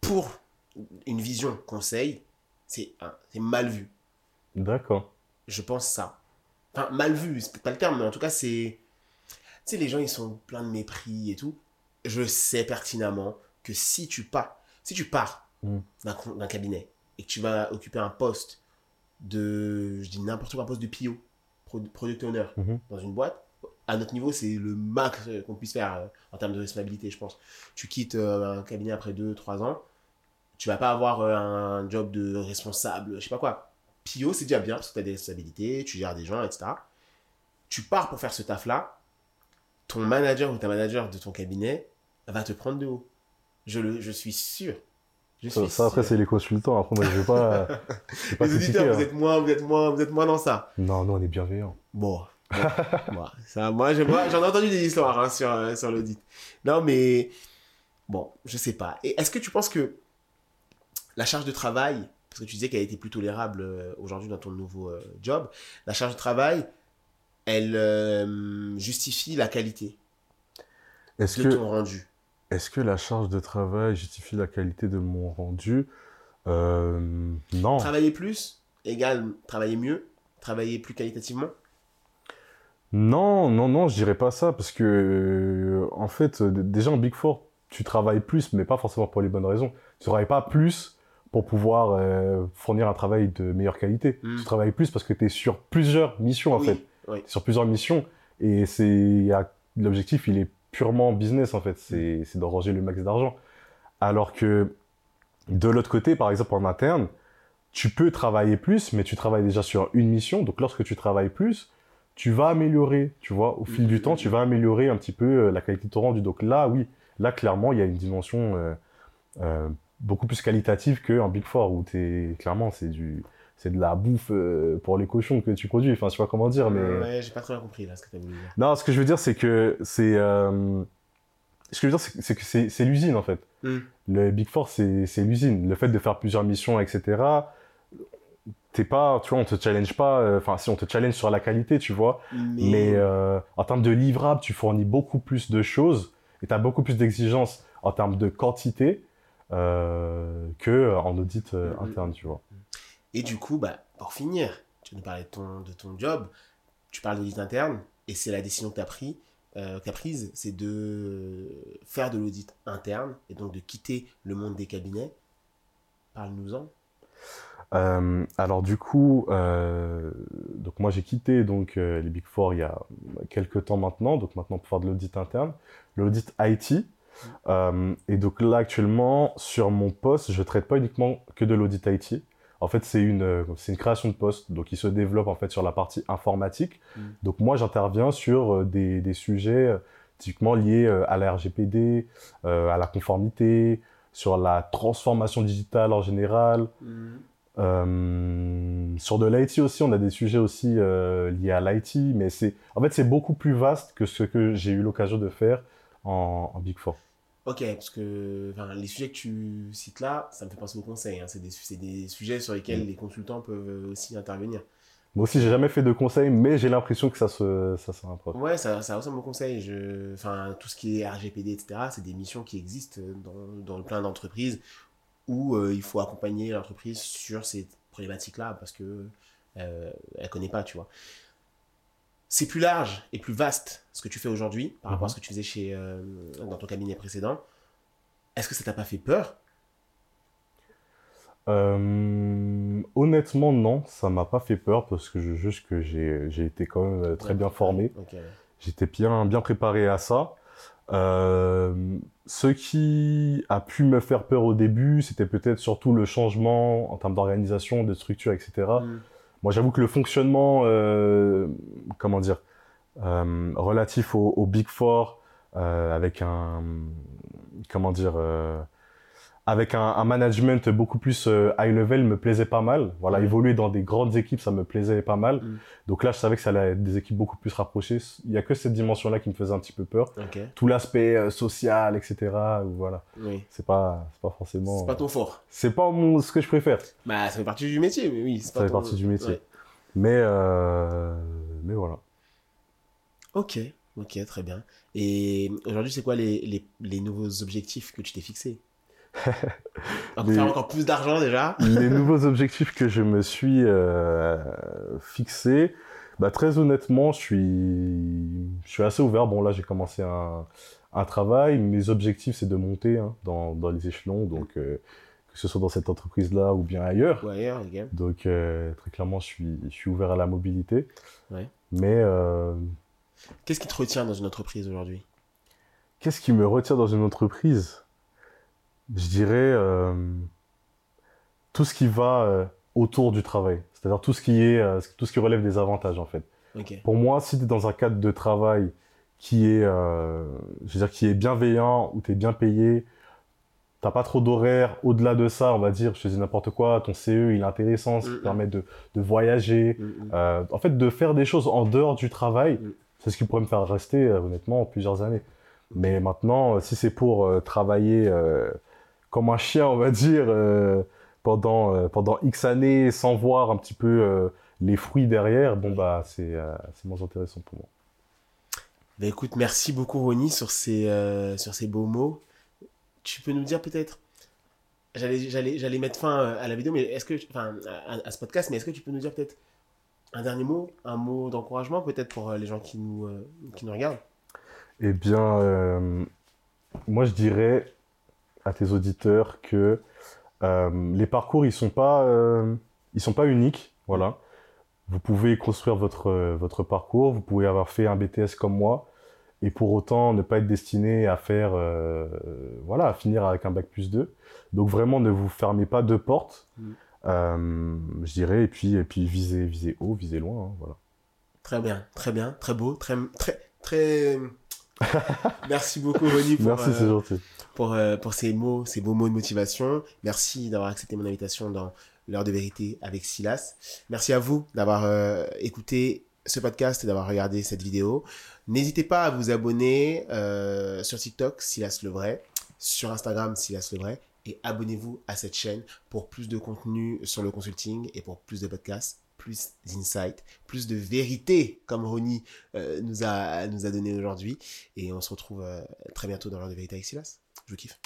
pour une vision conseil, c'est mal vu. d'accord. Je pense ça. Enfin, mal vu, c'est pas le terme, mais en tout cas, c'est. Tu sais, les gens, ils sont pleins de mépris et tout. Je sais pertinemment que si tu pars, si tu pars Mm. d'un cabinet et que tu vas occuper un poste de. Je dis n'importe quoi, un poste de PO, pro- product owner, Mhm. dans une boîte, à notre niveau, c'est le max qu'on puisse faire euh, en termes de responsabilité, je pense. Tu quittes euh, un cabinet après 2-3 ans, tu vas pas avoir euh, un job de responsable, je sais pas quoi. PO, c'est déjà bien parce que tu as des responsabilités, tu gères des gens, etc. Tu pars pour faire ce taf-là, ton manager ou ta manager de ton cabinet va te prendre de haut. Je, le, je suis sûr. Je Ça, suis ça, après, c'est les consultants. Après, moi, je vais pas, je vais pas Les critiquer. auditeurs, vous hein. êtes moins, vous êtes moins, vous êtes moins dans ça. Non, nous, on est bienveillants. Bon. Bon, ça, moi, moi, j'en ai entendu des histoires hein, sur, euh, sur l'audit. Non, mais bon, je sais pas. Et est-ce que tu penses que la charge de travail, parce que tu disais qu'elle était plus tolérable euh, aujourd'hui dans ton nouveau euh, job, la charge de travail, elle justifie la qualité Est-ce de que, ton rendu? est-ce que la charge de travail justifie la qualité de mon rendu? Non. Travailler plus égale travailler mieux, travailler plus qualitativement? Non, non, non, je dirais pas ça parce que, euh, en fait, euh, déjà en Big Four, tu travailles plus, mais pas forcément pour les bonnes raisons. Tu travailles pas plus pour pouvoir euh, fournir un travail de meilleure qualité. Mm. Tu travailles plus parce que tu es sur plusieurs missions, en Oui, fait. oui. Sur plusieurs missions et c'est l'objectif, il est purement business, en fait. C'est c'est d'enranger le max d'argent. Alors que de l'autre côté, par exemple, en interne, tu peux travailler plus, mais tu travailles déjà sur une mission. Donc, lorsque tu travailles plus, tu vas améliorer, tu vois, au fil du temps, tu vas améliorer un petit peu euh, la qualité de ton rendu. Donc là, oui, là, clairement, il y a une dimension euh, euh, beaucoup plus qualitative qu'un Big Four, où t'es, clairement, c'est du, c'est de la bouffe euh, pour les cochons que tu produis. Enfin, je sais pas comment dire, mais... Ouais, j'ai pas très bien compris là ce que tu as voulu dire. Non, ce que je veux dire, c'est que c'est... Ce que je veux dire, c'est que c'est l'usine, en fait. Mm. Le Big Four, c'est c'est l'usine. Le fait de faire plusieurs missions, etc., t'es pas... Tu vois, on te challenge pas... euh, Enfin, si, on te challenge sur la qualité, tu vois. Mais, Mais euh, en termes de livrables, tu fournis beaucoup plus de choses et tu as beaucoup plus d'exigences en termes de quantité euh, que en audit euh, Mhm. interne, tu vois. Et du coup, bah, pour finir, tu nous parlais de ton, de ton job, tu parles d'audit interne, et c'est la décision que tu as prise, euh, prise, c'est de faire de l'audit interne, et donc de quitter le monde des cabinets. Parle-nous-en. Euh, alors du coup, euh, donc moi j'ai quitté donc les Big Four il y a quelques temps maintenant, donc maintenant pour faire de l'audit interne, l'audit IT. et donc là actuellement sur mon poste, je traite pas uniquement que de l'audit IT. En fait, c'est une, euh, c'est une création de poste, donc il se développe en fait sur la partie informatique. Mm. Donc moi, j'interviens sur euh, des, des, sujets euh, typiquement liés à la RGPD, à la conformité, sur la transformation digitale en général. Mm. Sur de l'IT aussi, on a des sujets aussi liés à l'IT, mais c'est en fait c'est beaucoup plus vaste que ce que j'ai eu l'occasion de faire en, en Big Four. Ok, parce que les sujets que tu cites là, ça me fait penser aux conseils. Hein. C'est des, des, sujets sur lesquels mm. les consultants peuvent aussi intervenir. Moi aussi, j'ai jamais fait de conseils, mais j'ai l'impression que ça se, ça se rapproche. Ouais, ça, ça ressemble au conseil. Je... Enfin, tout ce qui est RGPD, etc., c'est des missions qui existent dans, dans plein d'entreprises où euh, il faut accompagner l'entreprise sur ces problématiques-là parce que euh, elle connaît pas, tu vois c'est plus large et plus vaste ce que tu fais aujourd'hui par rapport à mhm. ce que tu faisais chez, euh, dans ton cabinet précédent. Est-ce que ça t'a pas fait peur? Euh, Honnêtement, non, ça m'a pas fait peur parce que je juge que j'ai été quand même très bien formé. J'étais bien, bien préparé à ça. Ce qui a pu me faire peur au début, c'était peut-être surtout le changement en termes d'organisation, de structure, etc. Moi, j'avoue que le fonctionnement, euh, comment dire, euh, relatif au, Big Four, euh, avec un, comment dire, avec un, management beaucoup plus high level me plaisait pas mal. Voilà, évoluer dans des grandes équipes, ça me plaisait pas mal. Mm. Donc là, je savais que ça allait être des équipes beaucoup plus rapprochées. Il y a que cette dimension-là qui me faisait un petit peu peur. Tout l'aspect social, etc. Voilà. Oui. C'est pas, c'est pas forcément. C'est pas ton fort. C'est pas mon, ce que je préfère. Bah, ça fait partie du métier, mais oui. Ça fait partie du métier. Mais, euh... mais voilà. Ok, ok, très bien. Et aujourd'hui, c'est quoi les, les, les nouveaux objectifs que tu t'es fixés? On faire encore plus d'argent déjà. les nouveaux objectifs que je me suis euh, fixés, bah, très honnêtement, je suis, je suis assez ouvert. Bon, là, j'ai commencé un, un, travail. Mes objectifs, c'est de monter hein, dans, dans, les échelons. Donc, euh, que ce soit dans cette entreprise-là ou bien ailleurs. ailleurs, Donc, euh, très clairement, je suis, je suis ouvert à la mobilité. Ouais. Mais. Qu'est-ce qui te retient dans une entreprise aujourd'hui? Qu'est-ce qui me retient dans une entreprise? Je dirais, euh, tout ce qui va euh, autour du travail. C'est-à-dire tout ce qui est, euh, tout ce qui relève des avantages, en fait. Pour moi, si tu es dans un cadre de travail qui est, je veux dire, qui est bienveillant, où tu es bien payé, t'as pas trop d'horaires. Au-delà de ça, on va dire, je te dis n'importe quoi, ton CE, il est intéressant, ça te permet de, de voyager. en fait, de faire des choses en dehors du travail, c'est ce qui pourrait me faire rester, honnêtement, plusieurs années. Mais maintenant, si c'est pour travailler comme un chien, on va dire, euh, pendant, euh, pendant X années sans voir un petit peu euh, les fruits derrière, bon, bah, c'est moins intéressant pour moi. Bah, écoute, merci beaucoup, Ronnie, sur ces, sur ces beaux mots. Tu peux nous dire peut-être J'allais mettre fin à la vidéo, mais est-ce que, enfin, à, ce podcast, mais est-ce que tu peux nous dire peut-être un dernier mot, un mot d'encouragement peut-être pour les gens qui nous, qui nous regardent? Eh bien, moi je dirais à tes auditeurs que euh, les parcours, ils sont pas, euh, ils sont pas uniques. Voilà. Vous pouvez construire votre, votre parcours, vous pouvez avoir fait un BTS comme moi, et pour autant ne pas être destiné à faire, euh, voilà, à finir avec un bac plus 2. Donc vraiment, ne vous fermez pas de portes, mm. je dirais, et puis, et puis visez, visez haut, visez loin, hein, voilà. Très bien, très bien, très beau, très, très, très. Merci beaucoup, Ronnie. Merci, c'est gentil pour, euh, pour ces mots, ces beaux mots de motivation. Merci d'avoir accepté mon invitation dans l'heure de vérité avec Silas. Merci à vous d'avoir euh, écouté ce podcast et d'avoir regardé cette vidéo. N'hésitez pas à vous abonner euh, sur TikTok, Silas Le Vrai, sur Instagram, Silas Le Vrai, et abonnez-vous à cette chaîne pour plus de contenu sur le consulting et pour plus de podcasts plus d'insight, plus de vérité, comme Ronnie nous, a, nous a donné aujourd'hui. Et on se retrouve très bientôt dans l'heure de vérité avec Silas. Je kiffe.